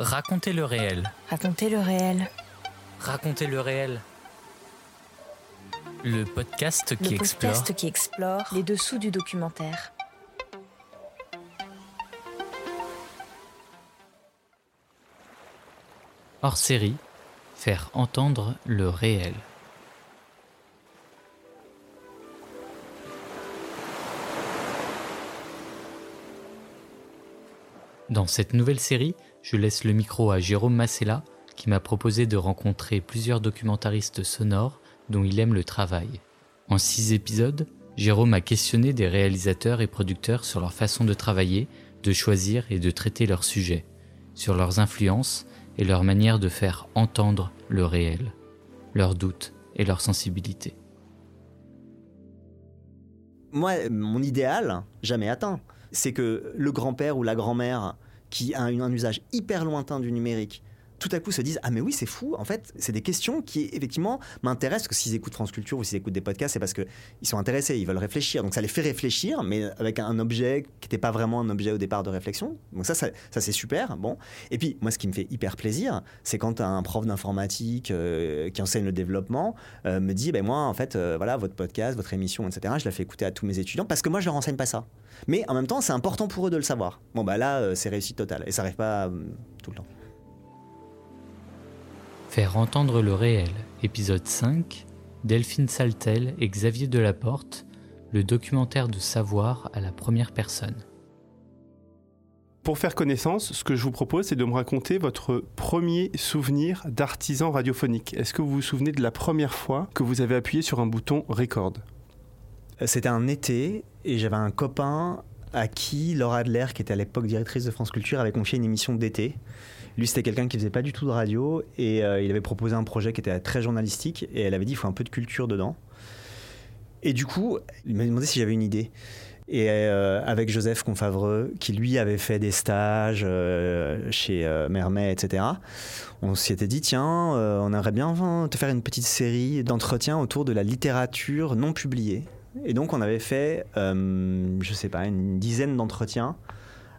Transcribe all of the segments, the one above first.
Racontez le réel. Racontez le réel. Racontez le réel. Le podcast qui Le explore podcast qui explore les dessous du documentaire. hors série, faire entendre le réel. Dans cette nouvelle série, je laisse le micro à Jérôme Massella qui m'a proposé de rencontrer plusieurs documentaristes sonores dont il aime le travail. En six épisodes, Jérôme a questionné des réalisateurs et producteurs sur leur façon de travailler, de choisir et de traiter leurs sujets, sur leurs influences et leur manière de faire entendre le réel, leurs doutes et leurs sensibilités. Moi, mon idéal, jamais atteint, c'est que le grand-père ou la grand-mère qui a un usage hyper lointain du numérique tout à coup se disent ah mais oui c'est fou. En fait c'est des questions qui effectivement m'intéressent que s'ils écoutent France Culture ou s'ils écoutent des podcasts c'est parce que ils sont intéressés ils veulent réfléchir. Donc ça les fait réfléchir mais avec un objet qui n'était pas vraiment un objet au départ de réflexion. Donc ça ça, ça, c'est super bon. Et puis moi ce qui me fait hyper plaisir c'est quand un prof d'informatique euh, qui enseigne le développement euh, me dit ben moi en fait euh, voilà votre podcast votre émission etc je la fais écouter à tous mes étudiants parce que moi je leur enseigne pas ça. Mais en même temps c'est important pour eux de le savoir. Bon bah là c'est réussite totale. Et ça arrive pas tout le temps Faire entendre le réel, épisode 5, Delphine Saltel et Xavier Delaporte, le documentaire de savoir à la première personne. Pour faire connaissance, ce que je vous propose, c'est de me raconter votre premier souvenir d'artisan radiophonique. Est-ce que vous vous souvenez de la première fois que vous avez appuyé sur un bouton record? C'était un été et j'avais un copain à qui Laura Adler, qui était à l'époque directrice de France Culture, avait confié une émission d'été. Lui, c'était quelqu'un qui faisait pas du tout de radio et euh, il avait proposé un projet qui était très journalistique et elle avait dit il faut un peu de culture dedans. Et du coup, il m'a demandé si j'avais une idée. Et euh, avec Joseph Confavreux, qui lui avait fait des stages euh, chez Mermet, etc., on s'y était dit tiens, on aimerait bien te faire une petite série d'entretiens autour de la littérature non publiée. Et donc on avait fait, je sais pas, une dizaine d'entretiens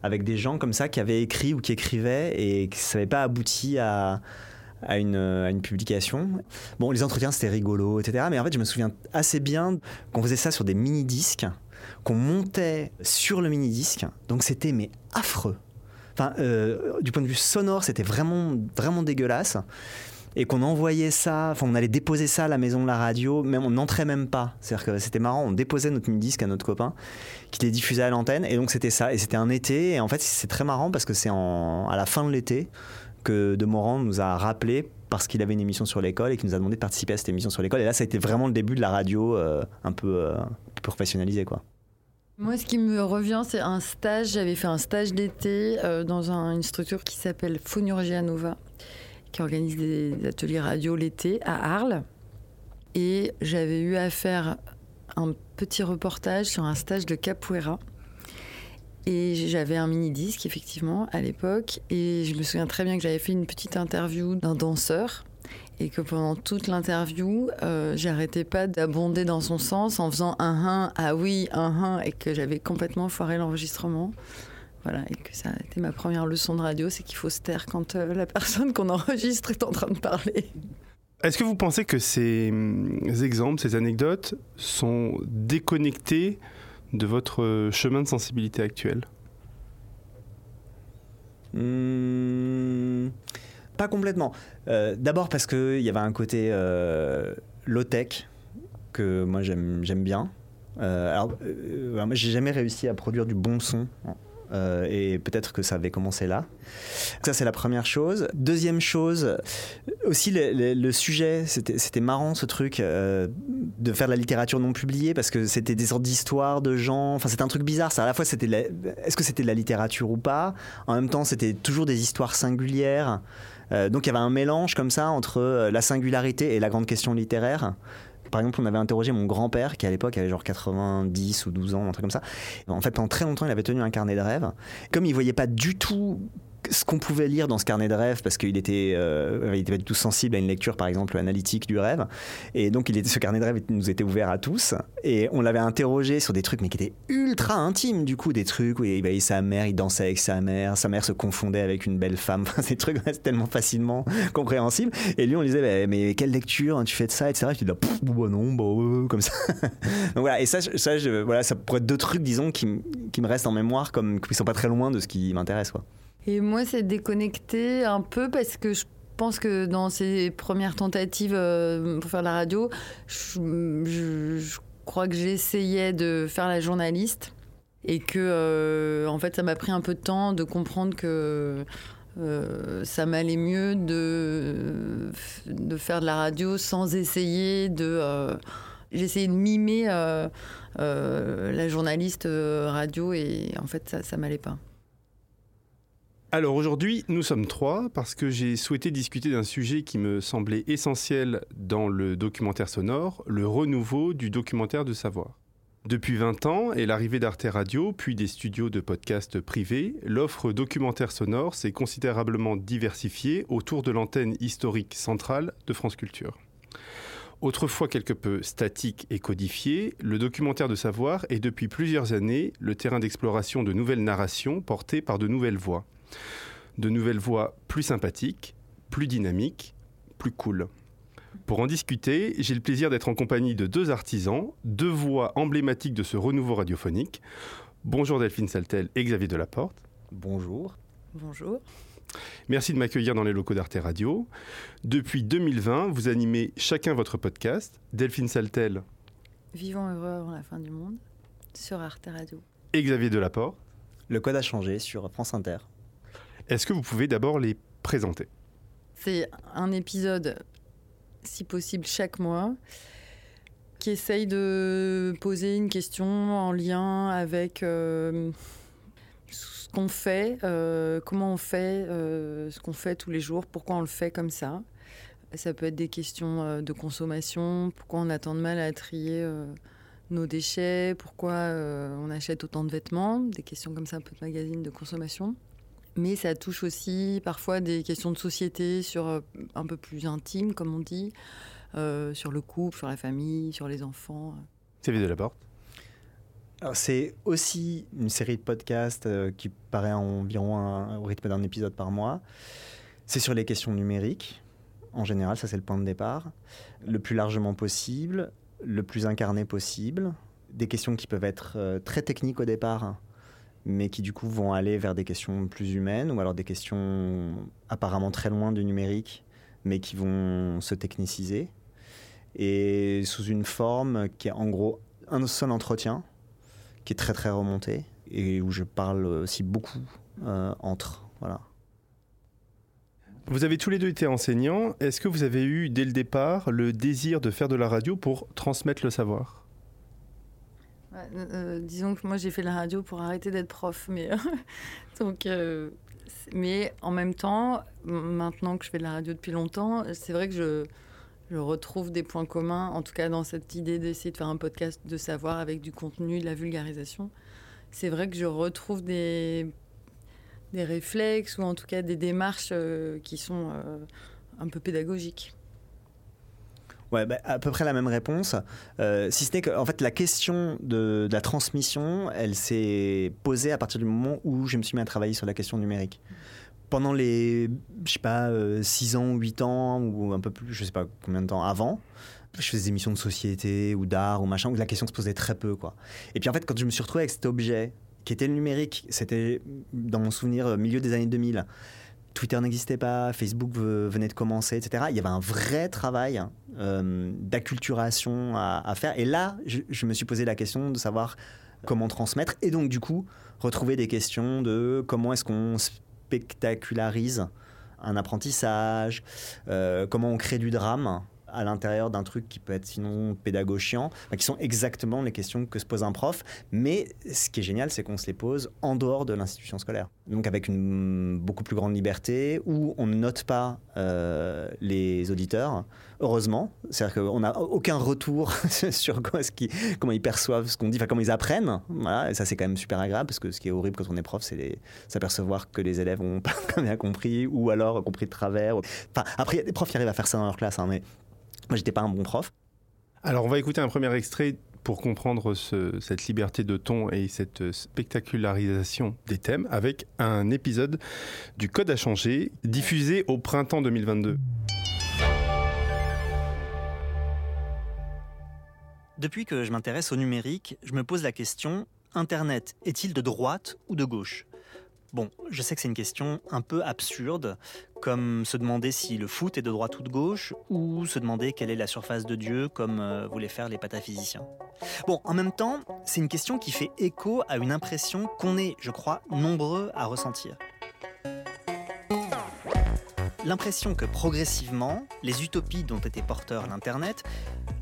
avec des gens comme ça qui avaient écrit ou qui écrivaient et qui ne pas abouti à, à une, à une, publication. Bon, les entretiens, c'était rigolo, etc. Mais en fait, je me souviens assez bien qu'on faisait ça sur des mini-disques, qu'on montait sur le mini-disque. Donc, c'était mais affreux. Enfin, euh, du point de vue sonore, c'était vraiment, vraiment dégueulasse et qu'on envoyait ça, enfin on allait déposer ça à la maison de la radio, mais on n'entrait même pas. C'est-à-dire que c'était marrant, on déposait notre mini-disque à notre copain qui les diffusait à l'antenne, et donc c'était ça. Et c'était un été, et en fait c'est très marrant parce que c'est à la fin de l'été que De Morand nous a rappelé parce qu'il avait une émission sur l'école et qu'il nous a demandé de participer à cette émission sur l'école. Et là, ça a été vraiment le début de la radio euh, un peu euh, professionnalisée, quoi. Moi, ce qui me revient, c'est un stage. J'avais fait un stage d'été euh, dans une structure qui s'appelle Phonurgia Nova qui organise des ateliers radio l'été à Arles. Et j'avais eu à faire un petit reportage sur un stage de capoeira. Et j'avais un mini-disque, effectivement, à l'époque. Et je me souviens très bien que j'avais fait une petite interview d'un danseur. Et que pendant toute l'interview, euh, j'arrêtais pas d'abonder dans son sens en faisant un un, ah oui, un un, et que j'avais complètement foiré l'enregistrement. Voilà, et que ça a été ma première leçon de radio, c'est qu'il faut se taire quand euh, la personne qu'on enregistre est en train de parler. Est-ce que vous pensez que ces hum, exemples, ces anecdotes sont déconnectés de votre chemin de sensibilité actuel? Mmh, Pas complètement. Euh, d'abord parce qu'il y avait un côté euh, low-tech que moi j'aime bien. alors, moi j'ai jamais réussi à produire du bon son euh, et peut-être que ça avait commencé là. Ça, c'est la première chose. Deuxième chose, aussi le, sujet, c'était marrant ce truc euh, de faire de la littérature non publiée parce que c'était des sortes d'histoires de gens. Enfin, c'était un truc bizarre. Ça, à la fois, c'était est-ce que c'était de la littérature ou pas? En même temps, c'était toujours des histoires singulières. Euh, donc il y avait un mélange comme ça entre la singularité et la grande question littéraire. Par exemple, on avait interrogé mon grand-père, qui à l'époque avait genre 90 ou 12 ans, un truc comme ça. En fait, pendant très longtemps, il avait tenu un carnet de rêves. Comme il voyait pas du tout ce qu'on pouvait lire dans ce carnet de rêve, parce qu'il était, euh, il était pas du tout sensible à une lecture, par exemple, analytique du rêve. Et donc, ce carnet de rêve nous était ouvert à tous. Et on l'avait interrogé sur des trucs, mais qui étaient ultra intimes, du coup, des trucs où il voyait sa mère, il dansait avec sa mère, sa mère se confondait avec une belle femme. Enfin, ces trucs tellement facilement compréhensibles. Et lui, on lui disait, bah, mais quelle lecture hein, tu fais de ça, etc. Je dis, bah, bah non, bah, comme ça. donc voilà, et ça, ça, voilà, ça pourrait être deux trucs, disons, qui, qui me restent en mémoire, comme qui sont pas très loin de ce qui m'intéresse, quoi. Et moi, c'est déconnecté un peu parce que je pense que dans ces premières tentatives euh, pour faire la radio, je, crois que j'essayais de faire la journaliste et que, euh, en fait, ça m'a pris un peu de temps de comprendre que. Euh, ça m'allait mieux de, de faire de la radio sans essayer de. J'essayais de mimer la journaliste radio et en fait ça, ça m'allait pas. Alors aujourd'hui, nous sommes trois parce que j'ai souhaité discuter d'un sujet qui me semblait essentiel dans le documentaire sonore, le renouveau du documentaire de savoir. Depuis 20 ans et l'arrivée d'Arte Radio, puis des studios de podcast privés, l'offre documentaire sonore s'est considérablement diversifiée autour de l'antenne historique centrale de France Culture. Autrefois quelque peu statique et codifié, le documentaire de savoir est depuis plusieurs années le terrain d'exploration de nouvelles narrations portées par de nouvelles voix. De nouvelles voix plus sympathiques, plus dynamiques, plus cool. Pour en discuter, j'ai le plaisir d'être en compagnie de deux artisans, deux voix emblématiques de ce renouveau radiophonique. Bonjour Delphine Saltel et Xavier Delaporte. Bonjour. Bonjour. Merci de m'accueillir dans les locaux d'Arte Radio. Depuis 2020, vous animez chacun votre podcast. Delphine Saltel Vivant heureux avant la fin du monde sur Arte Radio. et Xavier Delaporte. Le code a changé sur France Inter. Est-ce que vous pouvez d'abord les présenter? C'est un épisode, si possible, chaque mois, qui essaye de poser une question en lien avec euh, ce qu'on fait, euh, comment on fait euh, ce qu'on fait tous les jours, pourquoi on le fait comme ça. Ça peut être des questions de consommation, pourquoi on a tant de mal à trier nos déchets, pourquoi on achète autant de vêtements, des questions comme ça, un peu de magazine de consommation. Mais ça touche aussi parfois des questions de société sur euh, un peu plus intimes, comme on dit, euh, sur le couple, sur la famille, sur les enfants. Xavier Delaporte. Alors, C'est aussi une série de podcasts euh, qui paraît environ un- au rythme d'un épisode par mois. C'est sur les questions numériques. En général, ça c'est le point de départ. Le plus largement possible, le plus incarné possible. Des questions qui peuvent être euh, très techniques au départ, mais qui du coup vont aller vers des questions plus humaines, ou alors des questions apparemment très loin du numérique, mais qui vont se techniciser. Et sous une forme qui est en gros un seul entretien, qui est très très remonté, et où je parle aussi beaucoup euh, entre. Voilà. Vous avez tous les deux été enseignants. Est-ce que vous avez eu dès le départ le désir de faire de la radio pour transmettre le savoir? Euh, euh, disons que moi j'ai fait la radio pour arrêter d'être prof, mais donc, euh, c'est- mais en même temps, maintenant que je fais de la radio depuis longtemps, c'est vrai que je, je retrouve des points communs, en tout cas dans cette idée d'essayer de faire un podcast de savoir avec du contenu, de la vulgarisation. C'est vrai que je retrouve des des réflexes ou en tout cas des démarches qui sont un peu pédagogiques. Ouais, bah, à peu près la même réponse. Euh, si ce n'est que, en fait, la question de, la transmission, elle s'est posée à partir du moment où je me suis mis à travailler sur la question numérique. Pendant les, je sais pas, 6 ans, 8 ans, ou un peu plus, je sais pas combien de temps avant, je faisais des émissions de société ou d'art ou machin, où la question se posait très peu, quoi. Et puis en fait, quand je me suis retrouvé avec cet objet, qui était le numérique, c'était, dans mon souvenir, euh, milieu des années 2000, Twitter n'existait pas, Facebook ve- venait de commencer, etc. Il y avait un vrai travail euh, d'acculturation à, faire. Et là, je, je me suis posé la question de savoir comment transmettre. Et donc, du coup, retrouver des questions de comment est-ce qu'on spectacularise un apprentissage, euh, comment on crée du drame à l'intérieur d'un truc qui peut être sinon pédagogiant, qui sont exactement les questions que se pose un prof. Mais ce qui est génial, c'est qu'on se les pose en dehors de l'institution scolaire. Donc avec une beaucoup plus grande liberté, où on ne note pas euh, les auditeurs, heureusement. C'est-à-dire qu'on n'a aucun retour sur quoi, comment ils perçoivent ce qu'on dit, enfin comment ils apprennent. Et ça c'est quand même super agréable, parce que ce qui est horrible quand on est prof, c'est s'apercevoir que les élèves ont pas bien compris, ou alors compris de travers. Enfin, après, il y a des profs qui arrivent à faire ça dans leur classe, hein, mais moi, j'étais pas un bon prof. Alors, on va écouter un premier extrait pour comprendre cette liberté de ton et cette spectacularisation des thèmes avec un épisode du Code à changer diffusé au printemps 2022. Depuis que je m'intéresse au numérique, je me pose la question Internet est-il de droite ou de gauche? Bon, je sais que c'est une question un peu absurde, comme se demander si le foot est de droite ou de gauche, ou se demander quelle est la surface de Dieu, comme euh, voulaient faire les pataphysiciens. Bon, en même temps, c'est une question qui fait écho à une impression qu'on est, je crois, nombreux à ressentir. L'impression que progressivement, les utopies dont était porteur l'Internet,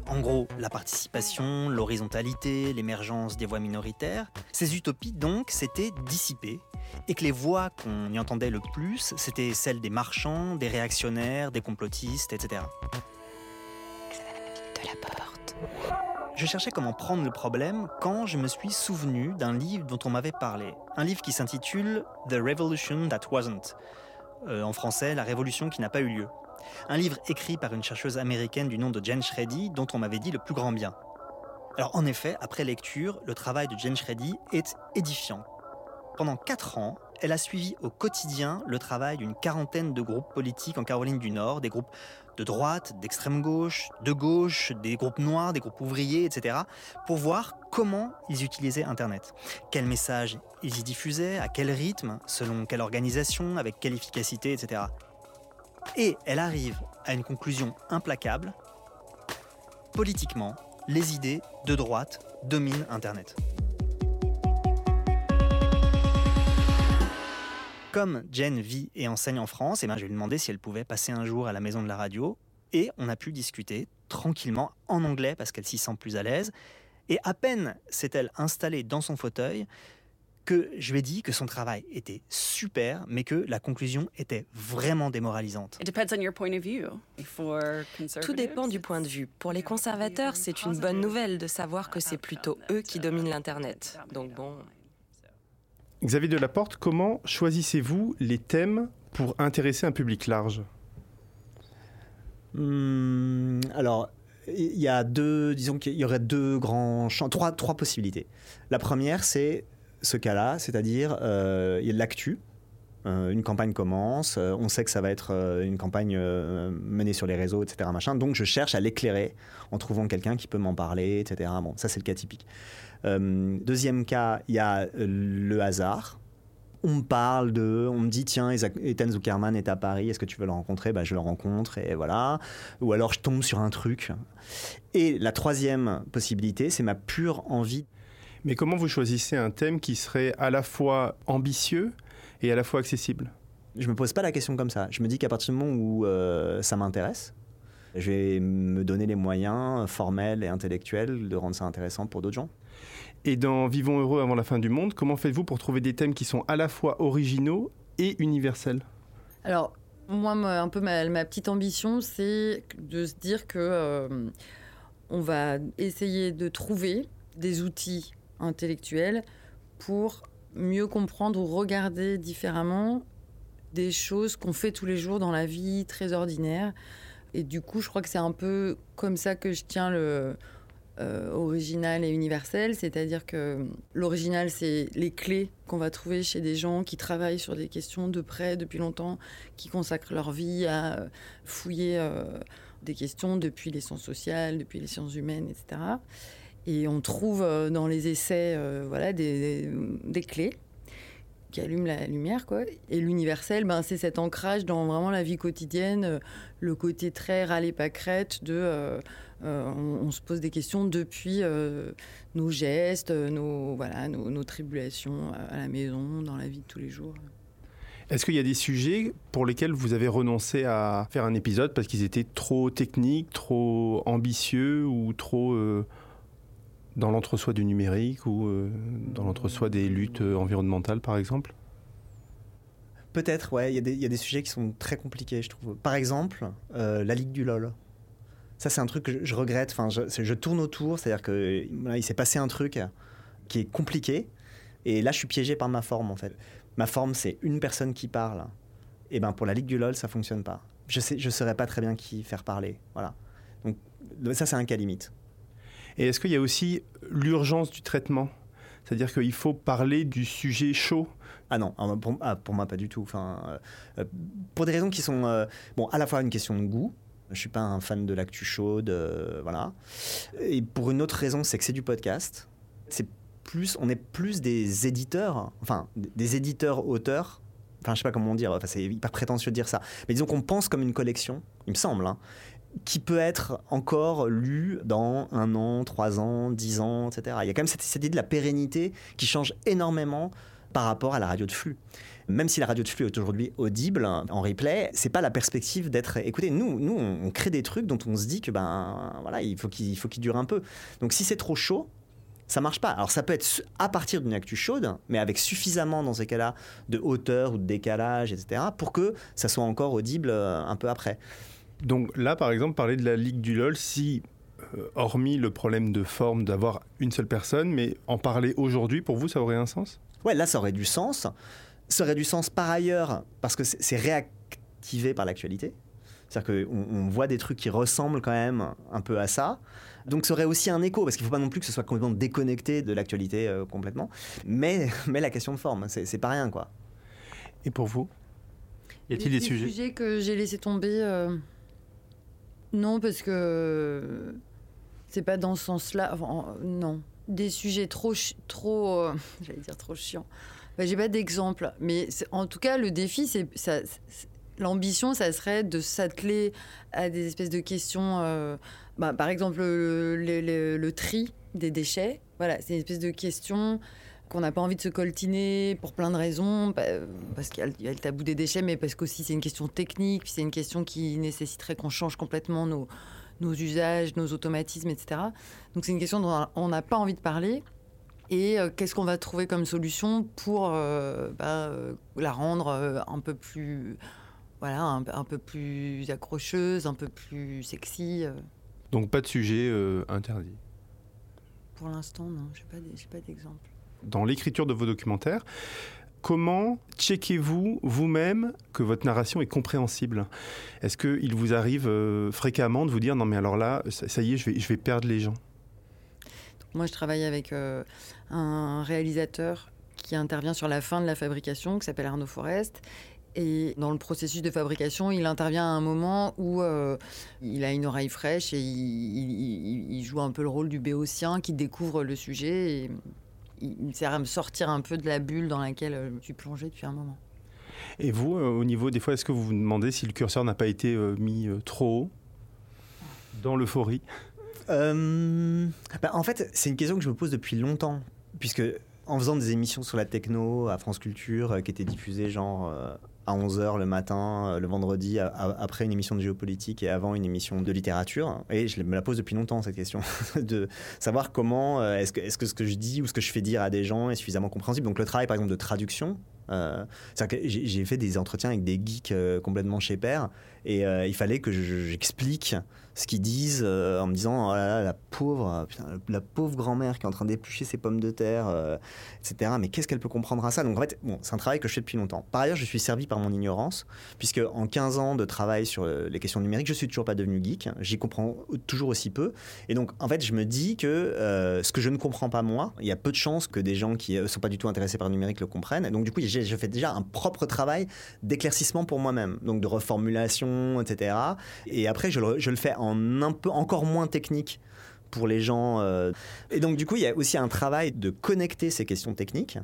en gros la participation, l'horizontalité, l'émergence des voix minoritaires, ces utopies donc s'étaient dissipées et que les voix qu'on y entendait le plus, c'était celles des marchands, des réactionnaires, des complotistes, etc. De la porte. Je cherchais comment prendre le problème quand je me suis souvenu d'un livre dont on m'avait parlé. Un livre qui s'intitule The Revolution That Wasn't. Euh, en français, La Révolution qui n'a pas eu lieu. Un livre écrit par une chercheuse américaine du nom de Jen Shreddy dont on m'avait dit le plus grand bien. Alors en effet, après lecture, le travail de Jen Shreddy est édifiant. Pendant quatre ans, elle a suivi au quotidien le travail d'une quarantaine de groupes politiques en Caroline du Nord, des groupes de droite, d'extrême gauche, de gauche, des groupes noirs, des groupes ouvriers, etc., pour voir comment ils utilisaient Internet. Quels messages ils y diffusaient, à quel rythme, selon quelle organisation, avec quelle efficacité, etc. Et elle arrive à une conclusion implacable. Politiquement, les idées de droite dominent Internet. Comme Jen vit et enseigne en France, et eh ben, je lui ai demandé si elle pouvait passer un jour à la maison de la radio. Et on a pu discuter tranquillement en anglais parce qu'elle s'y sent plus à l'aise. Et à peine s'est-elle installée dans son fauteuil que je lui ai dit que son travail était super, mais que la conclusion était vraiment démoralisante. Tout dépend du point de vue. Pour les conservateurs, c'est une bonne nouvelle de savoir que c'est plutôt eux qui dominent l'Internet. Donc bon. Xavier Delaporte, comment choisissez-vous les thèmes pour intéresser un public large? Hmm, Alors, il y a deux, disons qu'il y aurait deux grands champs, trois, trois possibilités. La première, c'est ce cas-là, c'est-à-dire euh, il y a de l'actu. Euh, une campagne commence, euh, on sait que ça va être une campagne menée sur les réseaux, etc. Machin, donc je cherche à l'éclairer en trouvant quelqu'un qui peut m'en parler, etc. Bon, ça c'est le cas typique. Euh, deuxième cas, il y a euh, le hasard. On me parle de, on me dit tiens, Ethan Zuckerman est à Paris, est-ce que tu veux le rencontrer? Bah, Je le rencontre et voilà. Ou alors je tombe sur un truc. Et la troisième possibilité, c'est ma pure envie. Mais comment vous choisissez un thème qui serait à la fois ambitieux et à la fois accessible? Je me pose pas la question comme ça. Je me dis qu'à partir du moment où euh, ça m'intéresse, je vais me donner les moyens formels et intellectuels de rendre ça intéressant pour d'autres gens. Et dans Vivons heureux avant la fin du monde, comment faites-vous pour trouver des thèmes qui sont à la fois originaux et universels? Alors, moi, un peu ma, petite ambition, c'est de se dire que euh, on va essayer de trouver des outils intellectuels pour mieux comprendre ou regarder différemment des choses qu'on fait tous les jours dans la vie très ordinaire. Et du coup, je crois que c'est un peu comme ça que je tiens le euh, original et universel, c'est-à-dire que l'original, c'est les clés qu'on va trouver chez des gens qui travaillent sur des questions de près depuis longtemps, qui consacrent leur vie à euh, fouiller euh, des questions depuis les sciences sociales, depuis les sciences humaines, etc. Et on trouve dans les essais voilà, des, clés qui allume la lumière, quoi. Et l'universel, ben, c'est cet ancrage dans vraiment la vie quotidienne, le côté très râler crête de, euh, on, se pose des questions depuis nos gestes, nos, voilà, nos, tribulations à la maison, dans la vie de tous les jours. Est-ce qu'il y a des sujets pour lesquels vous avez renoncé à faire un épisode parce qu'ils étaient trop techniques, trop ambitieux ou trop euh, dans l'entre-soi du numérique ou euh, dans l'entre-soi des luttes euh, environnementales, par exemple? Peut-être, ouais. Il y, a des- il y a des sujets qui sont très compliqués, je trouve. Par exemple, euh, la Ligue du LOL. Ça, c'est un truc que je, regrette. Enfin, je, tourne autour, c'est-à-dire que voilà, il s'est passé un truc qui est compliqué. Et là, je suis piégé par ma forme, en fait. Ma forme, c'est une personne qui parle. Et ben, pour la Ligue du LOL, ça fonctionne pas. Je sais, je saurais pas très bien qui faire parler. Voilà. Donc, ça, c'est un cas limite. Et est-ce qu'il y a aussi l'urgence du traitement? C'est-à-dire qu'il faut parler du sujet chaud? Ah non, ah, pour, ah, pour moi pas du tout. Enfin, euh, euh, pour des raisons qui sont euh, bon, à la fois une question de goût. Je suis pas un fan de l'actu chaude, euh, voilà. Et pour une autre raison, c'est que c'est du podcast. C'est plus, on est plus des éditeurs, enfin des éditeurs auteurs. Enfin, je sais pas comment dire. Enfin, c'est hyper prétentieux de dire ça. Mais disons qu'on pense comme une collection, il me semble. hein, qui peut être encore lu dans un an, trois ans, dix ans, etc. Il y a quand même cette idée de la pérennité qui change énormément par rapport à la radio de flux. Même si la radio de flux est aujourd'hui audible en replay, c'est pas la perspective d'être écoutée. Nous, nous, on crée des trucs dont on se dit que ben voilà, il faut qu'il faut qu'il dure un peu. Donc si c'est trop chaud, ça marche pas. Alors ça peut être à partir d'une actu chaude, mais avec suffisamment dans ces cas-là de hauteur ou de décalage, etc., pour que ça soit encore audible euh, un peu après. Donc là, par exemple, parler de la Ligue du LOL, si, euh, hormis le problème de forme d'avoir une seule personne, mais en parler aujourd'hui, pour vous, ça aurait un sens? Ouais, là, ça aurait du sens. Ça aurait du sens par ailleurs parce que c'est réactivé par l'actualité. C'est-à-dire qu'on on voit des trucs qui ressemblent quand même un peu à ça. Donc ça aurait aussi un écho, parce qu'il ne faut pas non plus que ce soit complètement déconnecté de l'actualité euh, complètement. Mais, mais la question de forme, c'est pas rien, quoi. Et pour vous? Y a-t-il des sujets? que j'ai laissé tomber euh, Non, parce que c'est pas dans ce sens-là. Enfin, non. Des sujets trop, trop, euh, j'allais dire trop chiants. Bah, j'ai pas d'exemple, mais en tout cas, le défi, c'est L'ambition, ça serait de s'atteler à des espèces de questions. euh, bah, par exemple, le, tri des déchets. Voilà, c'est une espèce de question qu'on n'a pas envie de se coltiner pour plein de raisons, bah, parce qu'il y, a le- tabou des déchets, mais parce qu'aussi c'est une question technique, c'est une question qui nécessiterait qu'on change complètement nos usages, nos automatismes, etc. Donc c'est une question dont on n'a pas envie de parler. Et euh, qu'est-ce qu'on va trouver comme solution pour euh, bah, euh, la rendre un peu plus, voilà, un, un peu plus accrocheuse, un peu plus sexy. Donc pas de sujet interdit. Pour l'instant, non, j'ai pas, d'- j'ai pas d'exemple. Dans l'écriture de vos documentaires, comment checkez-vous vous-même que votre narration est compréhensible? Est-ce qu'il vous arrive euh, fréquemment de vous dire non mais alors là, ça, ça y est, je vais, je vais perdre les gens Moi, je travaille avec euh, un réalisateur qui intervient sur la fin de la fabrication, qui s'appelle Arnaud Forest. Et dans le processus de fabrication, il intervient à un moment où euh, il a une oreille fraîche et il, joue un peu le rôle du béotien qui découvre le sujet. Et il sert à me sortir un peu de la bulle dans laquelle euh, je suis plongée depuis un moment. Et vous, au niveau des fois, est-ce que vous vous demandez si le curseur n'a pas été mis trop haut dans l'euphorie? Euh, bah, en fait, c'est une question que je me pose depuis longtemps, puisque en faisant des émissions sur la techno à France Culture, euh, qui étaient diffusées genre euh, à 11h le matin, le vendredi, après une émission de géopolitique et avant une émission de littérature, et je me la pose depuis longtemps cette question, de savoir comment est-ce que, ce que je dis ou ce que je fais dire à des gens est suffisamment compréhensible. Donc le travail par exemple de traduction, euh, j'ai fait des entretiens avec des geeks complètement chez père et il fallait que je- j'explique ce qu'ils disent euh, en me disant oh là là, la euh, la pauvre grand-mère qui est en train d'éplucher ses pommes de terre euh, etc mais qu'est-ce qu'elle peut comprendre à ça? Donc en fait c'est un travail que je fais depuis longtemps. Par ailleurs je suis servi par mon ignorance puisque en 15 ans de travail sur les questions numériques je suis toujours pas devenu geek. J'y comprends toujours aussi peu. Et donc en fait je me dis que euh, ce que je ne comprends pas moi il y a peu de chances que des gens qui ne sont pas du tout intéressés par le numérique le comprennent. Et donc du coup je fais déjà un propre travail d'éclaircissement pour moi-même. Donc de reformulation etc et après je le, je le fais en un peu encore moins technique pour les gens euh. et donc du coup il y a aussi un travail de connecter ces questions techniques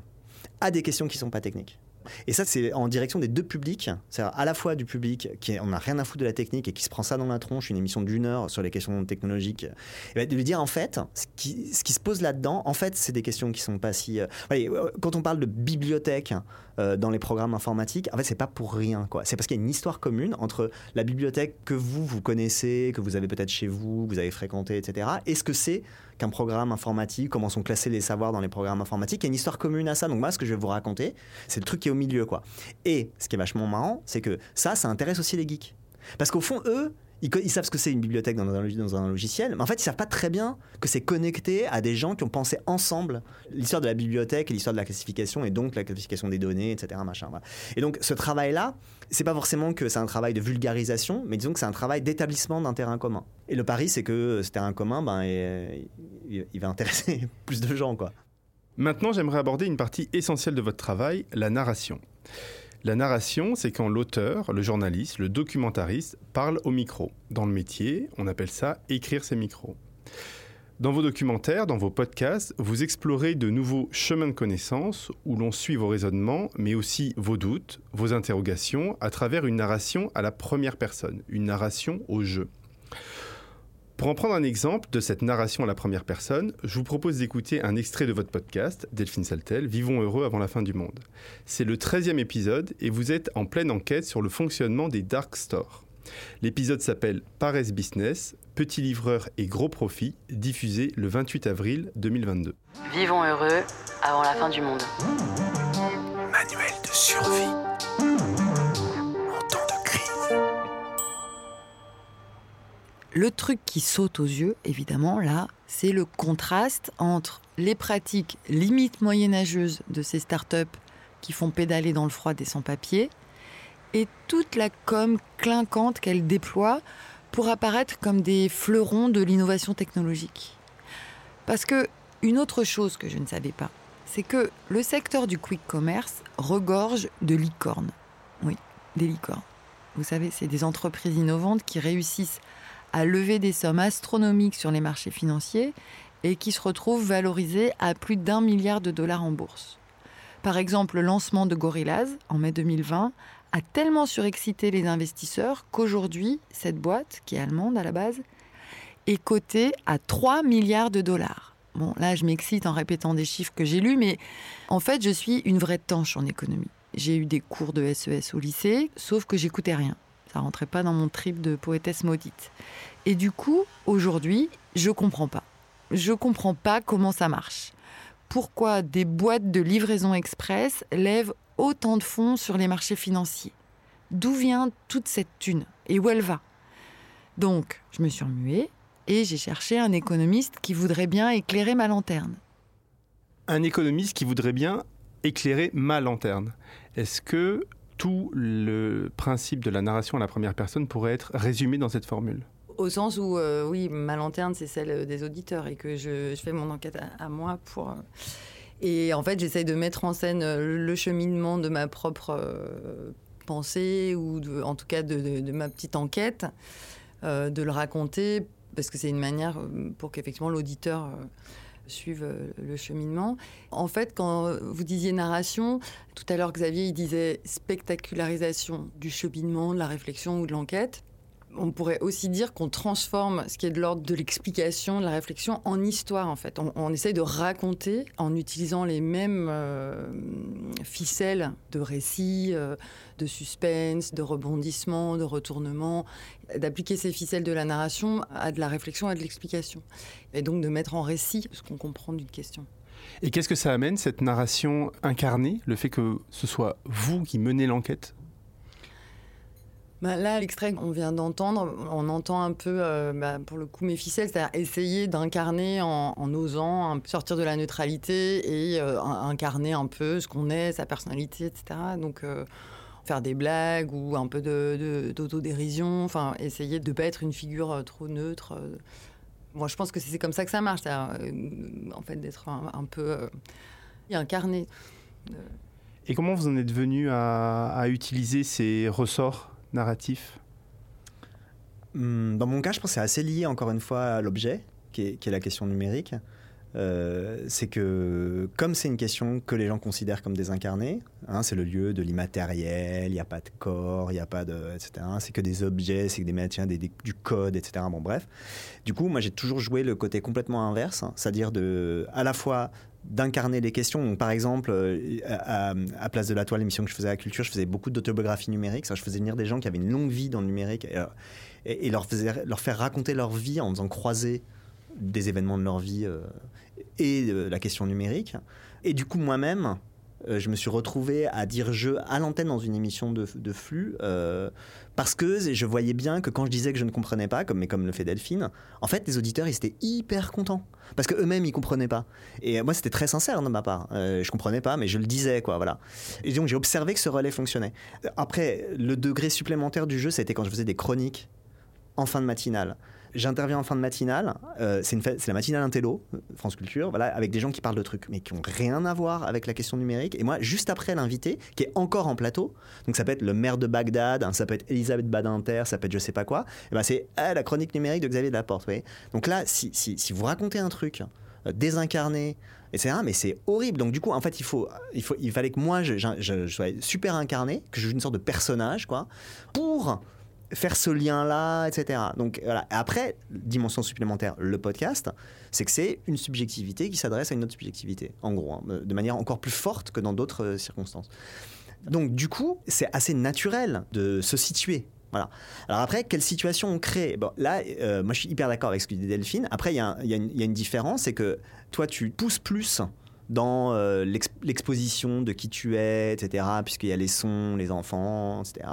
à des questions qui sont pas techniques et ça, c'est en direction des deux publics. C'est-à-dire à la fois du public qui on n'a rien à foutre de la technique et qui se prend ça dans la tronche, une émission d'une heure sur les questions technologiques, et ben, de lui dire en fait, ce qui, se pose là-dedans, en fait, c'est des questions qui sont pas si. euh, euh, quand on parle de bibliothèque euh, dans les programmes informatiques, en fait, c'est pas pour rien, quoi. C'est parce qu'il y a une histoire commune entre la bibliothèque que vous, vous connaissez, que vous avez peut-être chez vous, que vous avez fréquenté, etc., et ce que c'est qu'un programme informatique, comment sont classés les savoirs dans les programmes informatiques. Il y a une histoire commune à ça. Donc moi, ce que je vais vous raconter, c'est le truc qui est au milieu, quoi. Et ce qui est vachement marrant, c'est que ça, ça intéresse aussi les geeks. Parce qu'au fond, eux, ils, savent ce que c'est une bibliothèque dans un, logiciel, mais en fait, ils savent pas très bien que c'est connecté à des gens qui ont pensé ensemble l'histoire de la bibliothèque et l'histoire de la classification, et donc la classification des données, etc. Et donc, ce travail-là, c'est pas forcément que c'est un travail de vulgarisation, mais disons que c'est un travail d'établissement d'un terrain commun. Et le pari, c'est que ce terrain commun, ben, il va intéresser plus de gens, quoi. Maintenant, j'aimerais aborder une partie essentielle de votre travail, la narration. La narration, c'est quand l'auteur, le journaliste, le documentariste parle au micro. Dans le métier, on appelle ça écrire ses micros. Dans vos documentaires, dans vos podcasts, vous explorez de nouveaux chemins de connaissance où l'on suit vos raisonnements, mais aussi vos doutes, vos interrogations, à travers une narration à la première personne, une narration au jeu. Pour en prendre un exemple de cette narration à la première personne, je vous propose d'écouter un extrait de votre podcast, Delphine Saltel, Vivons heureux avant la fin du monde. C'est le 13e épisode et vous êtes en pleine enquête sur le fonctionnement des dark stores. L'épisode s'appelle Paresse Business, petit livreur et gros profit, diffusé le 28 avril 2022. Vivons heureux avant la fin du monde. Manuel de survie. Le truc qui saute aux yeux, évidemment, là, c'est le contraste entre les pratiques limites moyenâgeuses de ces startups qui font pédaler dans le froid des sans-papiers et toute la com clinquante qu'elles déploient pour apparaître comme des fleurons de l'innovation technologique. Parce que une autre chose que je ne savais pas, c'est que le secteur du quick commerce regorge de licornes. Oui, des licornes. Vous savez, c'est des entreprises innovantes qui réussissent à lever des sommes astronomiques sur les marchés financiers et qui se retrouvent valorisées à plus d'un milliard de dollars en bourse. Par exemple, le lancement de Gorillaz en mai 2020 a tellement surexcité les investisseurs qu'aujourd'hui, cette boîte, qui est allemande à la base, est cotée à 3 milliards de dollars. Bon, là, je m'excite en répétant des chiffres que j'ai lus, mais en fait, je suis une vraie tanche en économie. J'ai eu des cours de SES e au lycée, sauf que j'écoutais rien. Ça rentrait pas dans mon trip de poétesse maudite. Et du coup, aujourd'hui, je comprends pas. Je comprends pas comment ça marche. Pourquoi des boîtes de livraison express lèvent autant de fonds sur les marchés financiers? D'où vient toute cette thune? Et où elle va? Donc, je me suis remuée et j'ai cherché un économiste qui voudrait bien éclairer ma lanterne. Un économiste qui voudrait bien éclairer ma lanterne. Est-ce que tout le principe de la narration à la première personne pourrait être résumé dans cette formule au sens où, euh, oui, ma lanterne, c'est celle des auditeurs et que je, fais mon enquête à, moi. Euh, et en fait, j'essaye de mettre en scène euh, le cheminement de ma propre pensée ou en tout cas de, ma petite enquête, de le raconter parce que c'est une manière pour qu'effectivement l'auditeur suivent euh, le cheminement. En fait, quand vous disiez narration, tout à l'heure Xavier il disait spectacularisation du cheminement, de la réflexion ou de l'enquête. On pourrait aussi dire qu'on transforme ce qui est de l'ordre de l'explication, de la réflexion, en histoire en fait. On, essaye de raconter en utilisant les mêmes euh, ficelles de récits, euh, de suspense, de rebondissement, de retournement, d'appliquer ces ficelles de la narration à de la réflexion, à de l'explication. Et donc de mettre en récit ce qu'on comprend d'une question. Et qu'est-ce que ça amène, cette narration incarnée, le fait que ce soit vous qui menez l'enquête? Bah là, l'extrait qu'on vient d'entendre, on entend un peu, euh, bah, pour le coup, mes ficelles, c'est-à-dire essayer d'incarner en, osant sortir de la neutralité et euh, incarner un peu ce qu'on est, sa personnalité, etc. Donc, euh, faire des blagues ou un peu d'autodérision, enfin essayer de ne pas être une figure trop neutre. Moi, je pense que c'est comme ça que ça marche, en fait d'être un, peu incarné. Et comment vous en êtes venu à, utiliser ces ressorts? Hmm, Dans mon cas, je pense que c'est assez lié encore une fois à l'objet, qui est, la question numérique. euh, c'est que comme c'est une question que les gens considèrent comme désincarnée, hein, c'est le lieu de l'immatériel, il n'y a pas de corps, il n'y a pas de, etc. C'est que des objets, c'est que des matières, des- des- du code, etc. Bon bref. Du coup, moi j'ai toujours joué le côté complètement inverse, c'est-à-dire de, à la fois d'incarner les questions. Donc, par exemple, euh, à, Place de la Toile, l'émission que je faisais à la culture, je faisais beaucoup d'autobiographie numérique. Je faisais venir des gens qui avaient une longue vie dans le numérique et, euh, leur, faire raconter leur vie en faisant croiser des événements de leur vie euh, et la question numérique. Et du coup, moi-même, euh, je me suis retrouvé à dire je à l'antenne dans une émission de, flux euh, parce que je voyais bien que quand je disais que je ne comprenais pas, comme, mais comme le fait Delphine, en fait, les auditeurs, ils étaient hyper contents parce qu'eux-mêmes, ils comprenaient pas. Et moi, c'était très sincère de ma part. Euh, je comprenais pas, mais je le disais, quoi, voilà. Et donc, j'ai observé que ce relais fonctionnait. Après, le degré supplémentaire du jeu, c'était quand je faisais des chroniques en fin de matinale. J'interviens en fin de matinale, euh, c'est la matinale Intello, France Culture, voilà, avec des gens qui parlent de trucs, mais qui ont rien à voir avec la question numérique. Et moi, juste après l'invité, qui est encore en plateau, donc ça peut être le maire de Bagdad, hein, ça peut être Elisabeth Badinter, ça peut être je sais pas quoi, et ben c'est ah, la chronique numérique de Xavier Delaporte. Vous donc là, si, vous racontez un truc euh, désincarné, etc., mais c'est horrible. Donc du coup, en fait, il, faut, il, fallait que moi, je- je sois super incarné, que je joue une sorte de personnage, quoi, pour faire ce lien-là, etc. Donc Après, dimension supplémentaire, le podcast, c'est que c'est une subjectivité qui s'adresse à une autre subjectivité, en gros, hein, de manière encore plus forte que dans d'autres euh, circonstances. Donc du coup, c'est assez naturel de se situer. Voilà. Alors après, quelle situation on crée? Bon, Là, euh, moi je suis hyper d'accord avec ce que dit Delphine. Après, il y, y y a une différence, c'est que toi, tu pousses plus dans euh, l'ex- l'exposition de qui tu es, etc., puisqu'il y a les sons, les enfants, etc.,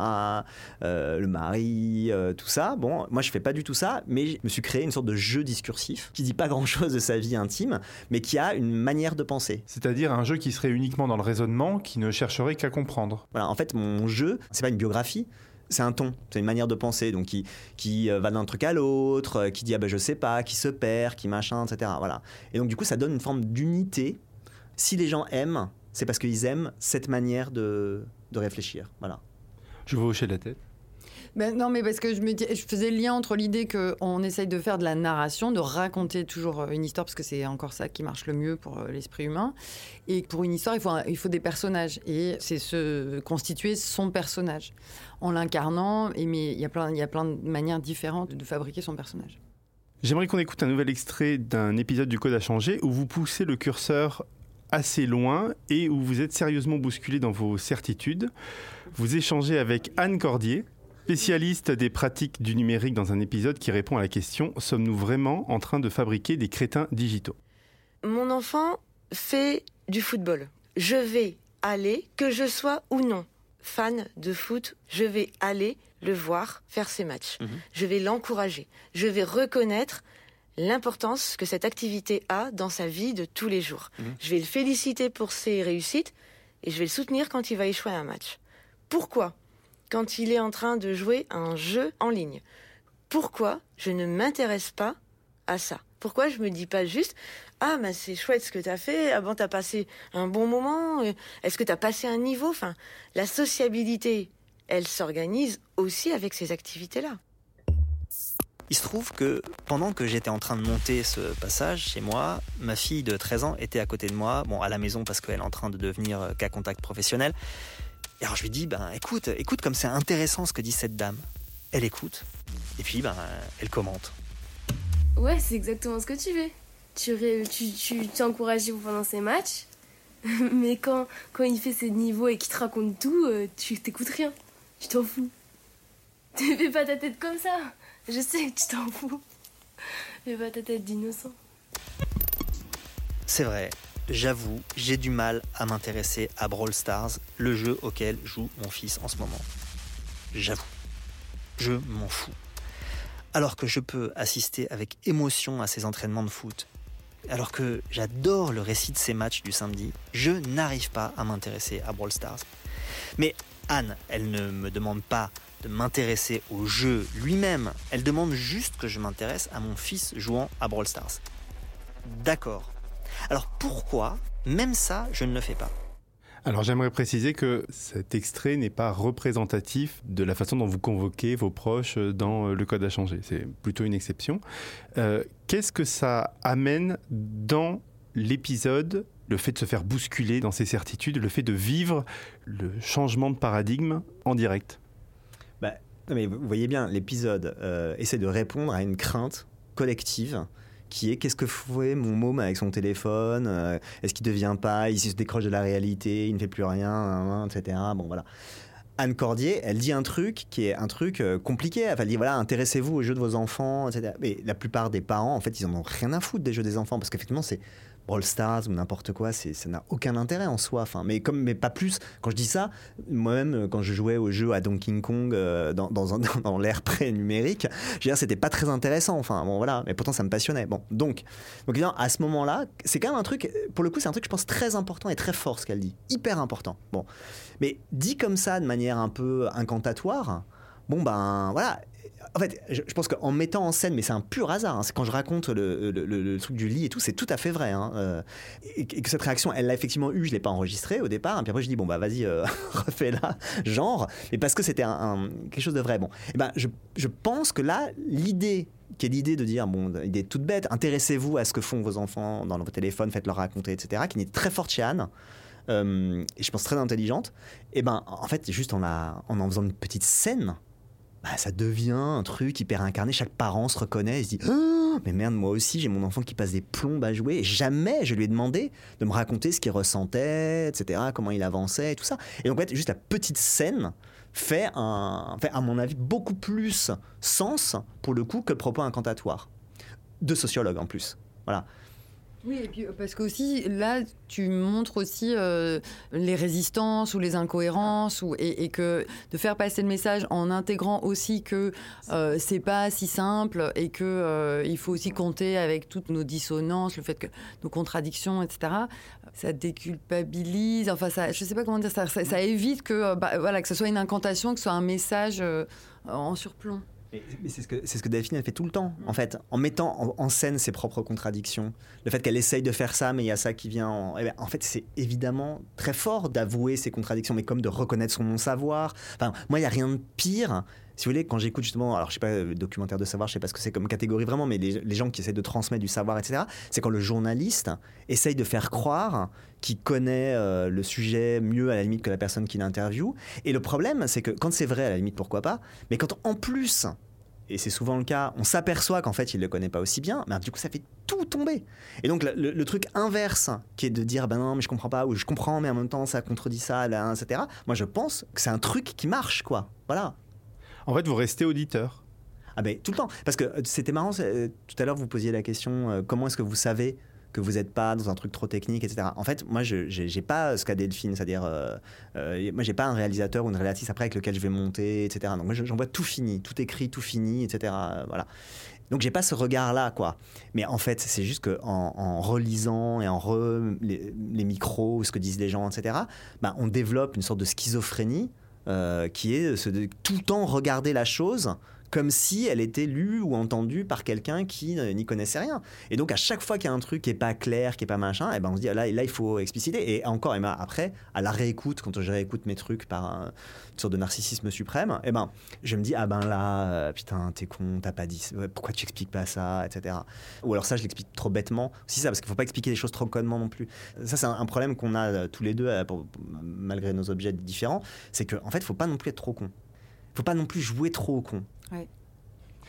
euh, le mari, euh, tout ça. Bon, moi je fais pas du tout ça, mais je me suis créé une sorte de jeu discursif qui dit pas grand-chose de sa vie intime, mais qui a une manière de penser. C'est-à-dire un jeu qui serait uniquement dans le raisonnement, qui ne chercherait qu'à comprendre. Voilà, en fait, mon jeu, c'est pas une biographie, c'est un ton, c'est une manière de penser, donc qui, qui va d'un truc à l'autre, qui dit ah ben je sais pas, qui se perd, qui machin, etc. Voilà. Et donc du coup, ça donne une forme d'unité. Si les gens aiment, c'est parce qu'ils aiment cette manière de, de réfléchir. Voilà. Je vais hocher la tête. Ben non, mais parce que je, me dis- je faisais le lien entre l'idée qu'on essaye de faire de la narration, de raconter toujours euh, une histoire, parce que c'est encore ça qui marche le mieux pour euh, l'esprit humain. Et pour une histoire, il faut, un- il faut des personnages. Et c'est se constituer son personnage. En l'incarnant, et mais il y, a plein, il y a plein de manières différentes de fabriquer son personnage. J'aimerais qu'on écoute un nouvel extrait d'un épisode du Code à changer où vous poussez le curseur assez loin et où vous êtes sérieusement bousculé dans vos certitudes. Vous échangez avec Anne Cordier, spécialiste des pratiques du numérique dans un épisode qui répond à la question Sommes-nous vraiment en train de fabriquer des crétins digitaux? Mon enfant fait du football. Je vais aller, que je sois ou non fan de foot, je vais aller le voir faire ses matchs. Mhm. Je vais l'encourager. Je vais reconnaître l'importance que cette activité a dans sa vie de tous les jours. Mhm. Je vais le féliciter pour ses réussites et je vais le soutenir quand il va échouer à un match. Pourquoi Quand il est en train de jouer à un jeu en ligne? Pourquoi je ne m'intéresse pas à ça? Pourquoi je me dis pas juste ah bah c'est chouette ce que tu as fait, ah bon t'as passé un bon moment, est-ce que tu as passé un niveau Enfin, la sociabilité, elle s'organise aussi avec ces activités-là. Il se trouve que pendant que j'étais en train de monter ce passage chez moi, ma fille de 13 ans était à côté de moi, bon à la maison parce qu'elle est en train de devenir euh, cas contact professionnel. Et alors je lui dis, ben écoute, écoute comme c'est intéressant ce que dit cette dame. Elle écoute, et puis ben elle commente. Ouais, c'est exactement ce que tu fais. Tu, tu, tu, tu encourages pendant ses matchs, mais quand, quand il fait ses niveaux et qu'il te raconte tout, euh, tu t'écoutes rien. Tu t'en fous. Tu fais pas ta tête comme ça. Je sais tu t'en fous. Fais pas ta tête d'innocent. C'est vrai, j'avoue, j'ai du mal à m'intéresser à Brawl Stars, le jeu auquel joue mon fils en ce moment. J'avoue, je m'en fous. Alors que je peux assister avec émotion à ses entraînements de foot, alors que j'adore le récit de ses matchs du samedi, je n'arrive pas à m'intéresser à Brawl Stars. Mais Anne, elle ne me demande pas de m'intéresser au jeu lui-même, elle demande juste que je m'intéresse à mon fils jouant à Brawl Stars. D'accord. Alors pourquoi, même ça, je ne le fais pas Alors j'aimerais préciser que cet extrait n'est pas représentatif de la façon dont vous convoquez vos proches dans le code à changer. C'est plutôt une exception. Euh, Qu'est-ce que ça amène dans l'épisode, le fait de se faire bousculer dans ses certitudes, le fait de vivre le changement de paradigme en direct? Mais Vous voyez bien, l'épisode euh, essaie de répondre à une crainte collective qui est qu'est-ce que fait mon môme avec son téléphone euh, Est-ce qu'il devient pas Il se décroche de la réalité, il ne fait plus rien, etc. Bon, voilà. Anne Cordier, elle dit un truc qui est un truc euh, compliqué. elle dit voilà, intéressez-vous aux jeux de vos enfants, etc. Mais la plupart des parents, en fait, ils en ont rien à foutre des jeux des enfants parce qu'effectivement, c'est Brawl Stars ou n'importe quoi, ça n'a aucun intérêt en soi. Enfin, mais comme, mais pas plus. Quand je dis ça, moi-même, quand je jouais au jeu à Donkey Kong euh, dans, dans, dans l'ère pré-numérique, c'était pas très intéressant. Enfin, bon, voilà. Mais pourtant, ça me passionnait. Bon, donc, donc à ce moment-là, c'est quand même un truc. Pour le coup, c'est un truc, je pense, très important et très fort ce qu'elle dit, hyper important. Bon, mais dit comme ça, de manière un peu incantatoire. Bon ben voilà, en fait, je, pense qu'en mettant en scène, mais c'est un pur hasard, hein, c'est quand je raconte le, truc du lit et tout, c'est tout à fait vrai. Hein, euh, et, que cette réaction, elle l'a effectivement eu, je ne l'ai pas enregistrée au départ. Et puis après, je dis, bon, bah vas-y, euh, refais-la, genre, mais parce que c'était quelque chose de vrai. Bon, et ben, je, pense que là, l'idée qui est l'idée de dire, bon, idée toute bête, intéressez-vous à ce que font vos enfants dans vos téléphones, faites-leur raconter, etc., qui est très forte chez Anne. Euh, et je pense très intelligente, et ben en fait, juste en en faisant une petite scène, bah, ça devient un truc hyper incarné. Chaque parent se reconnaît et se dit oh, Mais merde, moi aussi, j'ai mon enfant qui passe des plombes à jouer. Et jamais je lui ai demandé de me raconter ce qu'il ressentait, etc., comment il avançait et tout ça. Et donc, en fait, juste la petite scène fait, fait, à mon avis, beaucoup plus sens, pour le coup, que le propos incantatoire. De sociologue en plus. Voilà. Oui, et puis euh, parce qu'aussi, là, tu montres aussi euh, les résistances ou les incohérences, et, que de faire passer le message en intégrant aussi que euh, c'est pas si simple et que il faut aussi compter avec toutes nos dissonances, le fait que nos contradictions, etc. Ça déculpabilise, enfin, ça, je sais pas comment dire, ça, ça, évite que, bah, voilà, que ce soit une incantation, que ce soit un message en surplomb. Mais c'est ce que c'est ce que Delphine elle fait tout le temps en fait. En mettant en, scène ses propres contradictions. Le fait qu'elle essaye de faire ça mais il y a ça qui vient en, eh ben, en fait c'est évidemment très fort d'avouer ses contradictions mais comme de reconnaître son non savoir enfin moi il y a rien de pire si vous voulez, quand j'écoute justement, alors je sais pas, euh, documentaire de savoir, je sais pas ce que c'est comme catégorie vraiment, mais les, gens qui essaient de transmettre du savoir, etc., c'est quand le journaliste essaye de faire croire qu'il connaît euh, le sujet mieux à la limite que la personne qui l'interviewe. Et le problème, c'est que quand c'est vrai, à la limite, pourquoi pas, mais quand en plus et c'est souvent le cas, on s'aperçoit qu'en fait il ne le connaît pas aussi bien, mais du coup ça fait tout tomber. Et donc le, truc inverse, qui est de dire ben non mais je comprends pas, ou je comprends mais en même temps ça contredit ça, là, etc. Moi je pense que c'est un truc qui marche quoi. Voilà. En fait, vous restez auditeur. Ah ben tout le temps. Parce que euh, c'était marrant, euh, tout à l'heure vous posiez la question, euh, comment est-ce que vous savez que vous n'êtes pas dans un truc trop technique, etc. En fait, moi, je n'ai pas ce qu'a Delphine, c'est-à-dire, euh, euh, moi, j'ai pas un réalisateur ou une réalisatrice après avec lequel je vais monter, etc. Donc, moi, j'envoie tout fini, tout écrit, tout fini, etc. voilà. Donc, j'ai pas ce regard-là, quoi. Mais en fait, c'est juste qu'en en, relisant et en re, les, micros ou ce que disent les gens, etc., bah, on développe une sorte de schizophrénie qui est de tout le temps regarder la chose comme si elle était lue ou entendue par quelqu'un qui n'y connaissait rien. Et donc à chaque fois qu'il y a un truc qui est pas clair, qui est pas machin, et eh ben on se dit là, là il faut expliciter. Et encore, ben, après, à la réécoute, quand je réécoute mes trucs par une sorte de narcissisme suprême, et eh ben je me dis ah ben là, euh, putain t'es con, t'as pas dit, pourquoi tu expliques pas ça, etc. Ou alors ça je l'explique trop bêtement. Si ça, parce qu'il faut pas expliquer les choses trop connement non plus. Ça c'est un, problème qu'on a euh, tous les deux, euh, malgré nos objets différents, c'est qu'en en fait faut pas non plus être trop con faut pas non plus jouer trop au con.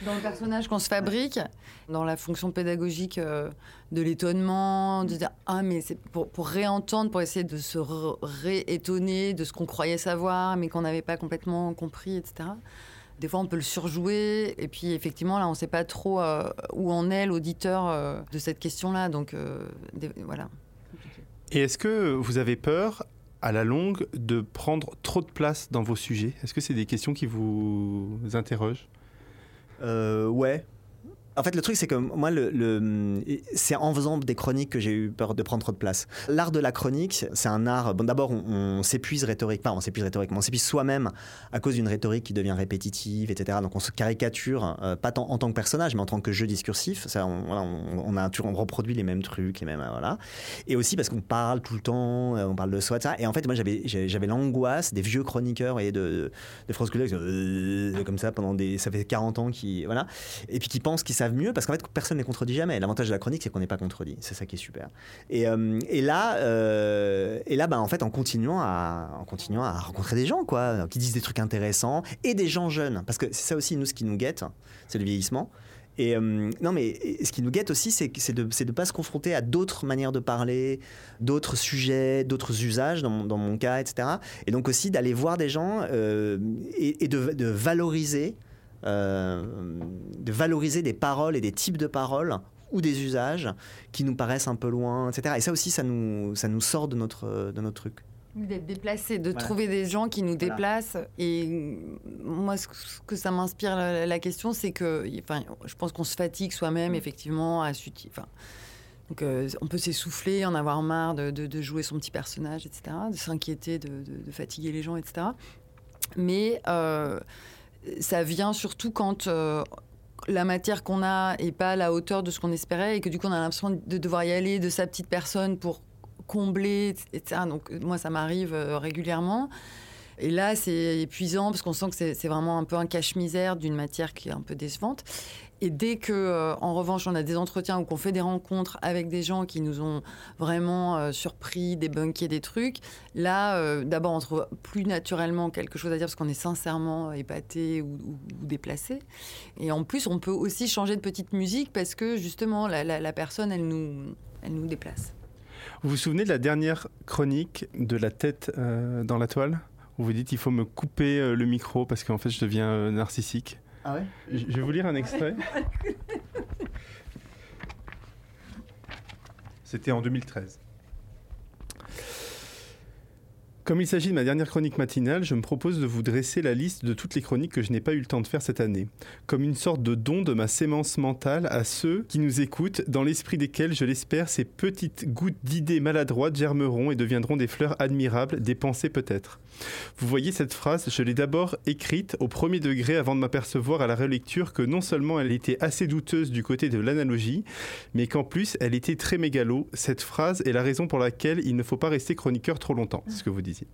Dans le personnage qu'on se fabrique, dans la fonction pédagogique euh, de l'étonnement, de dire ah mais c'est pour, pour, réentendre, pour essayer de se réétonner de ce qu'on croyait savoir mais qu'on n'avait pas complètement compris, etc. Des fois, on peut le surjouer. Et puis, effectivement, là, on ne sait pas trop euh, où en est l'auditeur euh, de cette question-là. Donc, voilà. Et est-ce que vous avez peur à la longue de prendre trop de place dans vos sujets? Est-ce que c'est des questions qui vous interrogent? Ouais, en fait, le truc, c'est que moi, c'est en faisant des chroniques que j'ai eu peur de prendre trop de place. L'art de la chronique, c'est un art. Bon, d'abord, on, s'épuise rhétoriquement, on s'épuise rhétoriquement, on s'épuise soi-même à cause d'une rhétorique qui devient répétitive, etc. Donc, on se caricature, euh, pas tant en tant que personnage, mais en tant que jeu discursif. On, a, on reproduit les mêmes trucs, les mêmes, euh, voilà. Et aussi parce qu'on parle tout le temps, euh, on parle de soi, ça. Et en fait, moi, j'avais, l'angoisse des vieux chroniqueurs, et de, de France comme ça pendant des, ça fait 40 ans qui, voilà, et puis qui pensent qu'ils savent mieux parce qu'en fait, personne n'est contredit jamais. L'avantage de la chronique, c'est qu'on n'est pas contredit. C'est ça qui est super. Et, euh, là, euh, et là bah, en fait, en continuant, à, en continuant à rencontrer des gens quoi, qui disent des trucs intéressants et des gens jeunes. Parce que c'est ça aussi, nous, ce qui nous guette, c'est le vieillissement. Et euh, non, mais ce qui nous guette aussi, c'est de ne pas se confronter à d'autres manières de parler, d'autres sujets, d'autres usages, dans, mon cas, etc. Et donc aussi d'aller voir des gens et, de, valoriser, de valoriser des paroles et des types de paroles ou des usages qui nous paraissent un peu loin, etc. Et ça aussi, ça nous, ça nous sort de notre, de notre truc. D'être déplacé, de voilà. trouver des gens qui nous voilà. déplacent. Et moi, ce que ça m'inspire la, la, question, c'est que, enfin, je pense qu'on se fatigue soi-même, effectivement, à enfin, donc, euh, on peut s'essouffler, en avoir marre de, de, de, jouer son petit personnage, etc., de s'inquiéter, de, de, fatiguer les gens, etc. Mais euh, ça vient surtout quand euh, la matière qu'on a n'est pas à la hauteur de ce qu'on espérait et que du coup on a l'impression de devoir y aller de sa petite personne pour combler, etc. Donc moi, ça m'arrive euh, régulièrement. Et là, c'est épuisant parce qu'on sent que c'est vraiment un peu un cache-misère d'une matière qui est un peu décevante. Et dès que, euh, en revanche, on a des entretiens ou qu'on fait des rencontres avec des gens qui nous ont vraiment euh, surpris, débunké des trucs, là, euh, d'abord, on trouve plus naturellement quelque chose à dire parce qu'on est sincèrement épaté ou, ou, déplacé. Et en plus, on peut aussi changer de petite musique parce que justement, la, personne, elle nous, elle nous déplace. Vous vous souvenez de la dernière chronique de la tête euh, dans la toile? Où vous dites il faut me couper euh, le micro parce qu'en fait je deviens euh, narcissique Ah ouais Je vais vous lire un extrait. C'était en 2013. Comme il s'agit de ma dernière chronique matinale, je me propose de vous dresser la liste de toutes les chroniques que je n'ai pas eu le temps de faire cette année, comme une sorte de don de ma sémence mentale à ceux qui nous écoutent, dans l'esprit desquels, je l'espère, ces petites gouttes d'idées maladroites germeront et deviendront des fleurs admirables, des pensées peut-être. Vous voyez cette phrase, je l'ai d'abord écrite au premier degré avant de m'apercevoir à la relecture que non seulement elle était assez douteuse du côté de l'analogie, mais qu'en plus elle était très mégalo. Cette phrase est la raison pour laquelle il ne faut pas rester chroniqueur trop longtemps, c'est ce que vous disiez.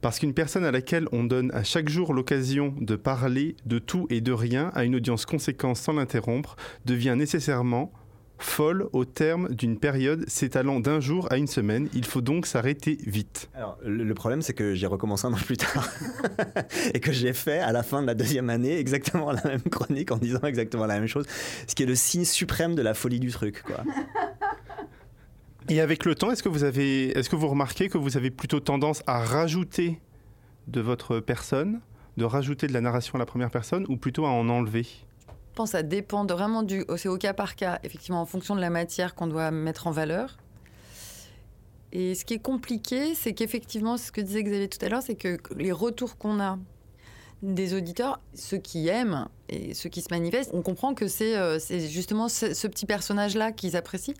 Parce qu'une personne à laquelle on donne à chaque jour l'occasion de parler de tout et de rien à une audience conséquente sans l'interrompre devient nécessairement folle au terme d'une période s'étalant d'un jour à une semaine. Il faut donc s'arrêter vite. Alors, le problème, c'est que j'ai recommencé un an plus tard et que j'ai fait à la fin de la deuxième année exactement la même chronique en disant exactement la même chose, ce qui est le signe suprême de la folie du truc. Quoi. Et avec le temps, est-ce que vous avez, est-ce que vous remarquez que vous avez plutôt tendance à rajouter de votre personne, de rajouter de la narration à la première personne, ou plutôt à en enlever? Ça dépend vraiment du, c'est au cas par cas, effectivement, en fonction de la matière qu'on doit mettre en valeur. Et ce qui est compliqué, c'est qu'effectivement, ce que disait Xavier tout à l'heure, c'est que les retours qu'on a des auditeurs, ceux qui aiment et ceux qui se manifestent, on comprend que c'est, euh, justement ce, petit personnage-là qu'ils apprécient.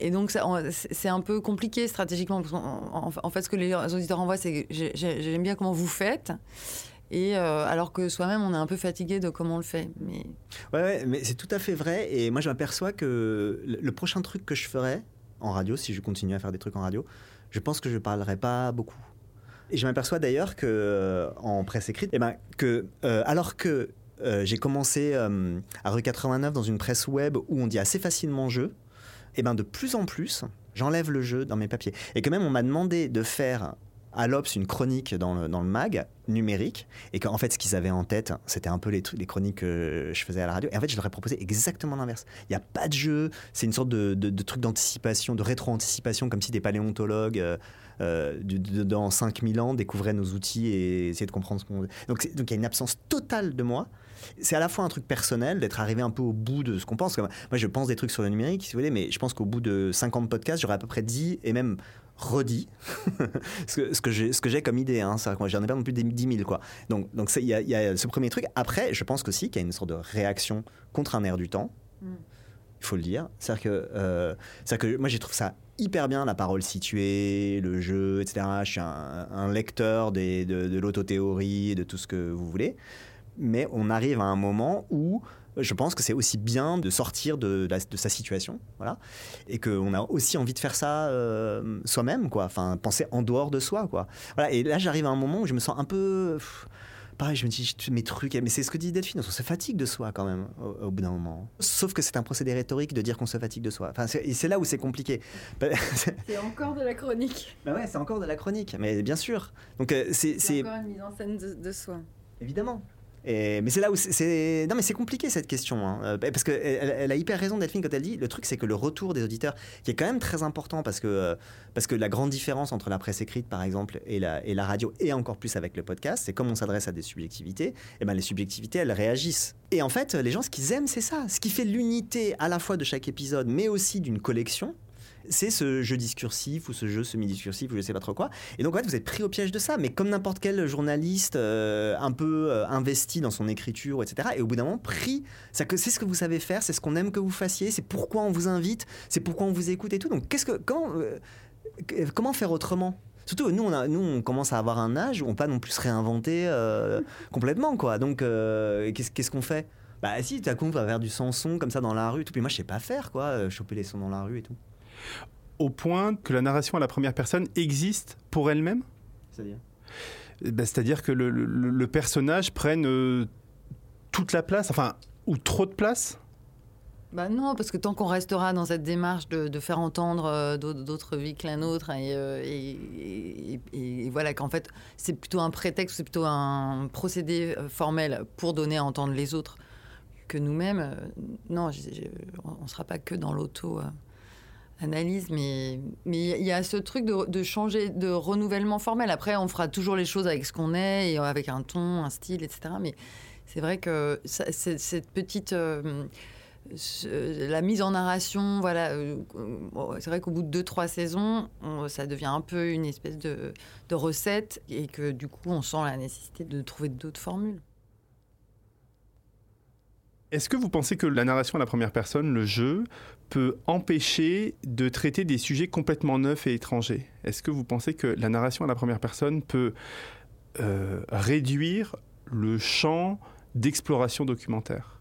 Et donc, c'est un peu compliqué stratégiquement. En, fait, ce que les auditeurs envoient, c'est j'aime bien comment vous faites. Et euh, alors que soi-même, on est un peu fatigué de comment on le fait. Mais... Ouais, mais c'est tout à fait vrai. Et moi, je m'aperçois que le prochain truc que je ferai en radio, si je continue à faire des trucs en radio, je pense que je parlerai pas beaucoup. Et je m'aperçois d'ailleurs que euh, en presse écrite, eh ben, que, euh, alors que j'ai commencé à rue 89 dans une presse web où on dit assez facilement jeu, et ben de plus en plus, j'enlève le jeu dans mes papiers. Et que même on m'a demandé de faire à l'Obs une chronique dans le, mag numérique et qu'en fait ce qu'ils avaient en tête c'était un peu les, chroniques que je faisais à la radio et en fait je leur ai proposé exactement l'inverse il n'y a pas de jeu c'est une sorte de, truc d'anticipation de rétro-anticipation comme si des paléontologues euh, euh, de, dans 5000 ans découvraient nos outils et essayaient de comprendre ce qu'on donc donc il y a une absence totale de moi c'est à la fois un truc personnel d'être arrivé un peu au bout de ce qu'on pense. Moi, je pense des trucs sur le numérique, si vous voulez, mais je pense qu'au bout de 50 podcasts, j'aurais à peu près dit et même redit. Ce que, ce que j'ai que comme idée hein, j'en ai pas non plus des 10 000 quoi. Donc donc il y, y, a ce premier truc. Après je pense aussi qu'il y a une sorte de réaction contre un air du temps mm. il faut le dire. C'est à dire que euh, c'est que moi j'ai trouvé ça hyper bien la parole située le jeu etc je suis un, un lecteur des, de, de l'autothéorie de tout ce que vous voulez. Mais on arrive à un moment où je pense que c'est aussi bien de sortir de, sa situation, voilà, et qu'on a aussi envie de faire ça euh, soi-même, quoi. Enfin, penser en dehors de soi, quoi. Voilà. Et là, j'arrive à un moment où je me sens un peu, pff, pareil, je me dis, mes trucs, mais c'est ce que dit Delphine, on se fatigue de soi quand même au, bout d'un moment. Sauf que c'est un procédé rhétorique de dire qu'on se fatigue de soi. Enfin, et c'est là où c'est compliqué. c'est encore de la chronique. Bah ouais, c'est encore de la chronique, mais bien sûr. Donc euh, c'est encore une mise en scène de soi. Évidemment mais c'est là où c'est non mais c'est compliqué cette question hein. Euh, parce qu'elle elle a hyper raison Delphine quand elle dit le truc c'est que le retour des auditeurs qui est quand même très important parce que euh, parce que la grande différence entre la presse écrite par exemple et la et la radio et encore plus avec le podcast c'est comme on s'adresse à des subjectivités et eh ben les subjectivités elles réagissent et en fait les gens ce qu'ils aiment c'est ça ce qui fait l'unité à la fois de chaque épisode mais aussi d'une collection c'est ce jeu discursif ou ce jeu semi-discursif ou je sais pas trop quoi. Et donc en fait, vous êtes pris au piège de ça, mais comme n'importe quel journaliste euh, un peu euh, investi dans son écriture, etc. Et au bout d'un moment, pris, c'est ce que vous savez faire, c'est ce qu'on aime que vous fassiez, c'est pourquoi on vous invite, c'est pourquoi on vous écoute et tout. Donc qu'est-ce que comment euh, comment faire autrement? Surtout, nous on, a, nous, on commence à avoir un âge où on peut pas non plus se réinventer complètement, quoi. Donc, qu'est-ce qu'on fait? Bah, si, à coup, on va faire du sans-son comme ça dans la rue, tout. Puis moi, je sais pas faire, quoi, choper les sons dans la rue et tout au point que la narration à la première personne existe pour elle-même C'est-à-dire eh ben, C'est-à-dire que le, personnage prenne euh, toute la place, enfin, ou trop de place bah non, parce que tant qu'on restera dans cette démarche de, faire entendre euh, d'autres vies que la nôtre, euh, et, et, voilà qu'en fait c'est plutôt un prétexte, c'est plutôt un procédé formel pour donner à entendre les autres que nous-mêmes, non, on ne sera pas que dans l'auto analyse, mais mais il y a ce truc de, changer, de renouvellement formel. Après, on fera toujours les choses avec ce qu'on est et avec un ton, un style, etc. Mais c'est vrai que cette petite euh, la mise en narration, voilà, euh, c'est vrai qu'au bout de deux trois saisons, ça devient un peu une espèce de, de recette et que du coup, on sent la nécessité de trouver d'autres formules. Est-ce que vous pensez que la narration à la première personne, le jeu, peut empêcher de traiter des sujets complètement neufs et étrangers Est-ce que vous pensez que la narration à la première personne peut euh, réduire le champ d'exploration documentaire?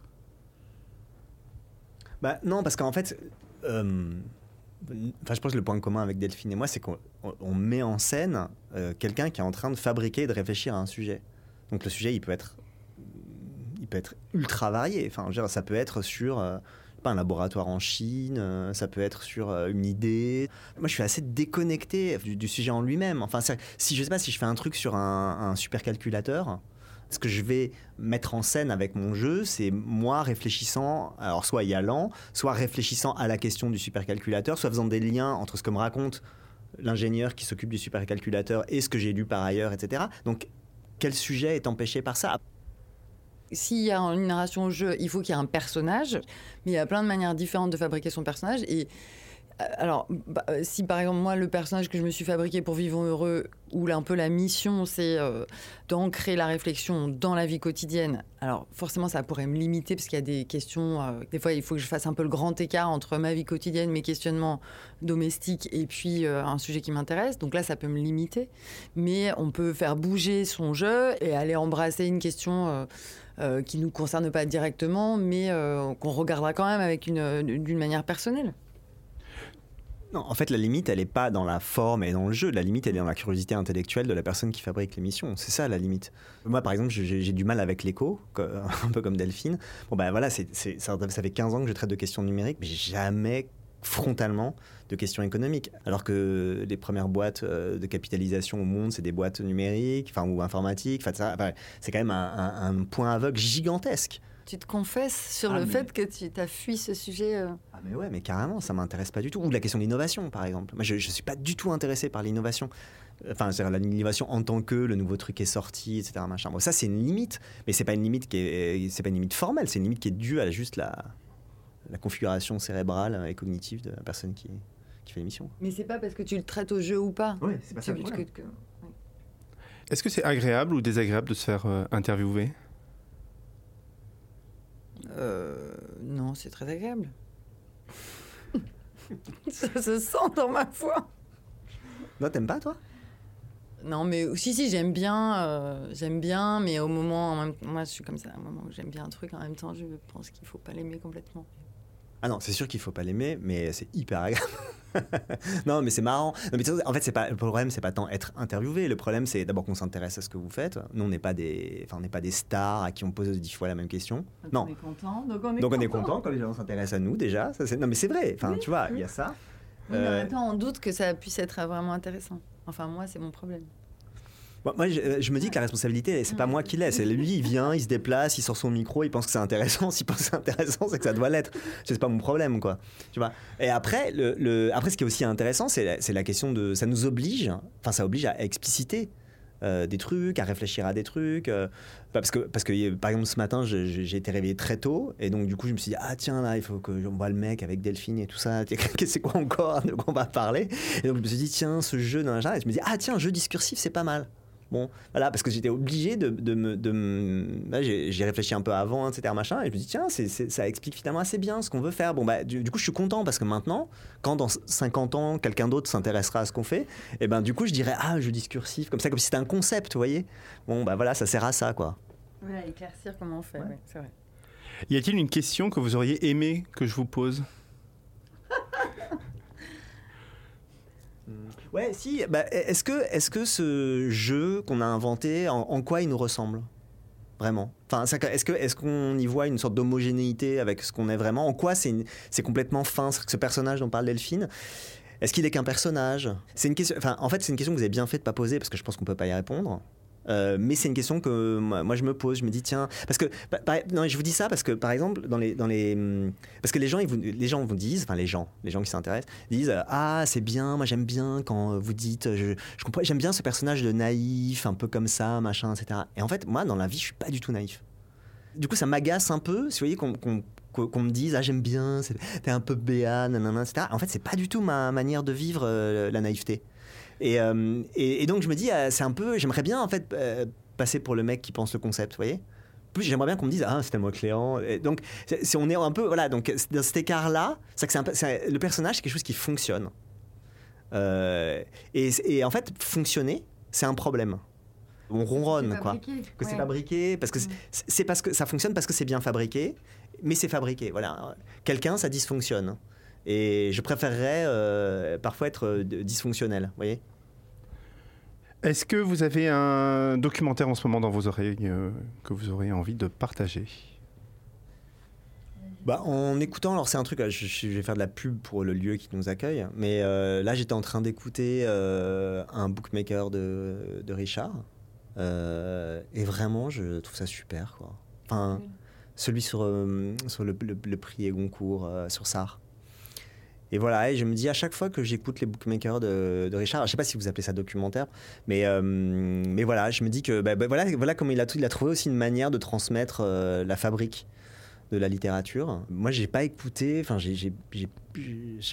Bah, Non, parce qu'en fait, euh, je pense que le point commun avec Delphine et moi, c'est qu'on met en scène euh, quelqu'un qui est en train de fabriquer et de réfléchir à un sujet. Donc le sujet, il peut être il peut être ultra varié. Enfin, ça peut être sur euh, pas un laboratoire en Chine, euh, ça peut être sur euh, une idée. Moi, je suis assez déconnecté du, sujet en lui-même. Enfin, si je sais pas si je fais un truc sur un, un supercalculateur, ce que je vais mettre en scène avec mon jeu, c'est moi réfléchissant, alors soit y allant, soit réfléchissant à la question du supercalculateur, soit faisant des liens entre ce que me raconte l'ingénieur qui s'occupe du supercalculateur et ce que j'ai lu par ailleurs, etc. Donc, quel sujet est empêché par ça? S'il y a une narration au jeu, il faut qu'il y ait un personnage, mais il y a plein de manières différentes de fabriquer son personnage. Et euh, alors, bah, euh, si par exemple, moi, le personnage que je me suis fabriqué pour Vivons Heureux, où un peu la mission, c'est euh, d'ancrer la réflexion dans la vie quotidienne, alors forcément, ça pourrait me limiter, parce qu'il y a des questions, des fois, il faut que je fasse un peu le grand écart entre ma vie quotidienne, mes questionnements domestiques, et puis un sujet qui m'intéresse. Donc là, ça peut me limiter. Mais on peut faire bouger son jeu et aller embrasser une question euh, qui ne nous concerne pas directement, mais euh, qu'on regardera quand même avec une, d'une manière personnelle. Non, en fait, la limite, elle n'est pas dans la forme et dans le jeu. La limite, elle est dans la curiosité intellectuelle de la personne qui fabrique l'émission. C'est ça la limite. Moi, par exemple, j'ai, du mal avec l'écho, un peu comme Delphine. Bon, ben voilà, ça, ça, fait 15 ans que je traite de questions numériques, mais jamais frontalement de questions économiques. Alors que les premières boîtes euh, de capitalisation au monde, c'est des boîtes numériques enfin, ou informatiques. Enfin, c'est quand même un, point aveugle gigantesque. Tu te confesses sur ah, le fait que tu as fui ce sujet euh Ah mais ouais, mais carrément, ça m'intéresse pas du tout. Ou la question de l'innovation, par exemple. Moi, je, ne suis pas du tout intéressé par l'innovation. Enfin, c'est l'innovation en tant que le nouveau truc est sorti, etc. Machin. Bon, ça, c'est une limite, mais c'est pas une limite qui est, c'est pas une limite formelle. C'est une limite qui est due à juste la, la configuration cérébrale et cognitive de la personne qui, qui fait l'émission. Mais c'est pas parce que tu le traites au jeu ou pas. Oui, c'est pas ça. Est-ce que c'est agréable ou désagréable de se faire euh, interviewer? Euh, Non, c'est très agréable. ça se sent dans ma voix. Non, t'aimes pas toi? Non, mais si, si, j'aime bien, euh, j'aime bien, mais au moment, moi je suis comme ça, au moment où j'aime bien un truc, en même temps, je pense qu'il faut pas l'aimer complètement. Ah non, c'est sûr qu'il faut pas l'aimer, mais c'est hyper agréable. non, mais c'est marrant. Non, mais en fait, c'est pas le problème, c'est pas tant être interviewé. Le problème, c'est d'abord qu'on s'intéresse à ce que vous faites. Nous, on n'est pas des, enfin, on n'est pas des stars à qui on pose dix fois la même question. Donc non. On est content. Donc on est Donc on est content quand les gens s'intéressent à nous déjà. Ça, c'est- non, mais c'est vrai. Enfin, Oui, tu vois, oui. il y a ça. Oui, mais en Euh, même temps, on doute que ça puisse être vraiment intéressant. Enfin, moi, c'est mon problème. Moi, moi, je, me dis que la responsabilité, c'est pas moi qui l'ai. C'est lui, il vient, il se déplace, il sort son micro, il pense que c'est intéressant. S'il pense que c'est intéressant, c'est que ça doit l'être. C'est pas mon problème, quoi. Tu vois. Et après, le, le- après, ce qui est aussi intéressant, c'est la, la question de, ça nous oblige, enfin, ça oblige à expliciter. euh, des trucs, à réfléchir à des trucs. euh, parce que, parce que, par exemple, ce matin, j'ai été réveillé très tôt, et donc, du coup, je me suis dit, ah tiens, là, il faut que voit le mec avec Delphine et tout ça. C'est quoi encore? De quoi on va parler? Et donc, je me suis dit, tiens, ce jeu, dans et je me dis, ah tiens, jeu discursif, c'est pas mal. Bon, voilà, parce que j'étais obligé de, de me. De me- là, j'ai réfléchi un peu avant, etc. Machin, et je me dis, tiens, c'est c'est- ça explique finalement assez bien ce qu'on veut faire. Bon, bah, du, du coup, je suis content parce que maintenant, quand dans 50 ans, quelqu'un d'autre s'intéressera à ce qu'on fait, et ben, du coup, je dirais, ah, jeu discursif, comme ça, comme si c'était un concept, vous voyez. Bon, bah voilà, ça sert à ça, quoi. Voilà, éclaircir comment on fait. ouais, c'est vrai. Y a-t-il une question que vous auriez aimé que je vous pose? Ouais, si. Bah, est-ce que, est que ce jeu qu'on a inventé, en, quoi il nous ressemble Vraiment? Enfin, est-ce est-ce qu'on y voit une sorte d'homogénéité avec ce qu'on est vraiment? En quoi c'est, complètement fin ce personnage dont parle Delphine, est-ce qu'il est qu'un personnage? C'est une question. Enfin, en fait, c'est une question que vous avez bien fait de pas poser parce que je pense qu'on peut pas y répondre. Euh, mais c'est une question que moi, je me pose. Je me dis tiens parce que non je vous dis ça parce que par exemple dans les dans les hum, parce que les gens ils vous, les gens vous disent enfin les gens les gens qui s'intéressent disent euh, ah c'est bien moi j'aime bien quand vous dites je, je comprends j'aime bien ce personnage de naïf un peu comme ça machin etc et en fait moi dans la vie je suis pas du tout naïf. Du coup ça m'agace un peu si vous voyez qu'on qu'on- qu'on- me dise ah j'aime bien t'es un peu béat nanana etc en fait c'est pas du tout ma manière de vivre euh, la naïveté et, euh, et, et donc je me dis, euh, c'est un peu, j'aimerais bien en fait euh, passer pour le mec qui pense le concept, vous voyez. Plus j'aimerais bien qu'on me dise ah c'est tellement clairant Et donc c'est- on est un peu voilà donc dans cet écart là c'est que c'est le personnage c'est quelque chose qui fonctionne. Euh, et, et en fait fonctionner c'est un problème. On ronronne quoi. que c'est fabriqué parce que c'est parce que ça fonctionne parce que c'est bien fabriqué mais c'est fabriqué voilà. Quelqu'un ça dysfonctionne et je préférerais euh, parfois être euh, dysfonctionnel vous voyez Est-ce que vous avez un documentaire en ce moment dans vos oreilles euh, que vous auriez envie de partager? Bah, en écoutant, alors c'est un truc, je, je vais faire de la pub pour le lieu qui nous accueille, mais euh, là j'étais en train d'écouter euh, un bookmaker de, de Richard, euh, et vraiment je trouve ça super. Quoi. Enfin, celui sur, euh, sur le, le- le prix Goncourt, euh, sur Sarre. Et voilà, et je me dis à chaque fois que j'écoute les bookmakers de, Richard, je sais pas si vous appelez ça documentaire, mais, euh, mais voilà, je me dis que bah, bah, voilà, voilà comment il a, trouvé aussi une manière de transmettre euh, la fabrique de la littérature. Moi, j'ai pas écouté, enfin, j'ai-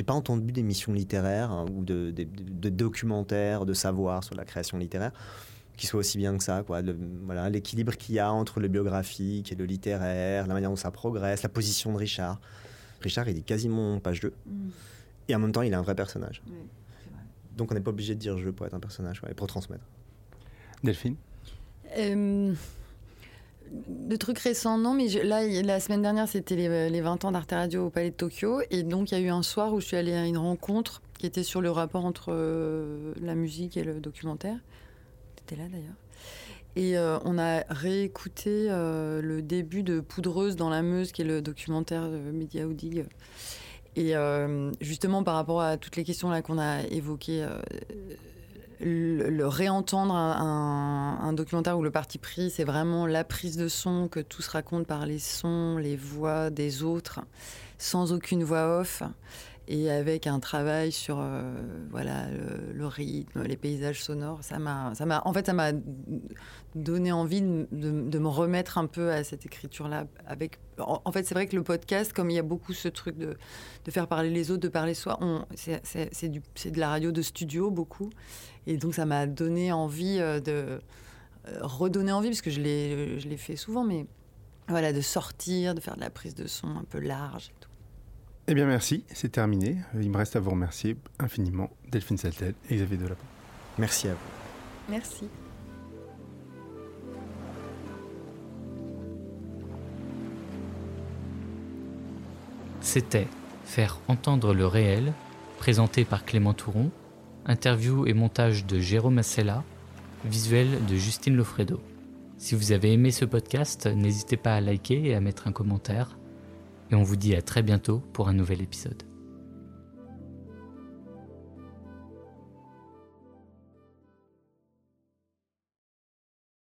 pas entendu d'émissions littéraires hein, ou de, de- de documentaires de savoir sur la création littéraire qui soit aussi bien que ça. Quoi. Voilà, l'équilibre qu'il y a entre le biographique et le littéraire, la manière dont ça progresse, la position de Richard. Richard, il est quasiment page 2. Mm. Et en même temps, il est un vrai personnage. Oui, c'est vrai. Donc, on n'est pas obligé de dire jeu pour être un personnage, ouais, pour transmettre. Delphine? Euh, de trucs récents, non, mais je- là, la semaine dernière, c'était les, les 20 ans d'Arte Radio au Palais de Tokyo. Et donc, il y a eu un soir où je suis allée à une rencontre qui était sur le rapport entre euh, la musique et le documentaire. Tu étais là d'ailleurs. Et euh, on a réécouté euh, le début de Poudreuse dans la Meuse, qui est le documentaire de Media Oudig. Et euh, justement, par rapport à toutes les questions là qu'on a évoquées, euh, le, réentendre un, documentaire où le parti pris, c'est vraiment la prise de son, que tout se raconte par les sons, les voix des autres, sans aucune voix off, et avec un travail sur euh, voilà le, rythme, les paysages sonores. Ça m'a, ça m'a, en fait, ça m'a donné envie de, de- me remettre un peu à cette écriture-là. Avec, en, fait, c'est vrai que le podcast, comme il y a beaucoup ce truc de, de faire parler les autres, de parler soi, on, c'est, c'est- c'est du- c'est de la radio de studio beaucoup. Et donc ça m'a donné envie euh, de euh, redonner envie, parce que je l'ai, je l'ai fait souvent, mais voilà, de sortir, de faire de la prise de son un peu large. Eh bien merci, c'est terminé. Il me reste à vous remercier infiniment, Delphine Saltel et Xavier Delapo. Merci à vous. Merci. C'était Faire entendre le réel, présenté par Clément Touron, interview et montage de Jérôme Assella, visuel de Justine Lofredo. Si vous avez aimé ce podcast, n'hésitez pas à liker et à mettre un commentaire et on vous dit à très bientôt pour un nouvel épisode.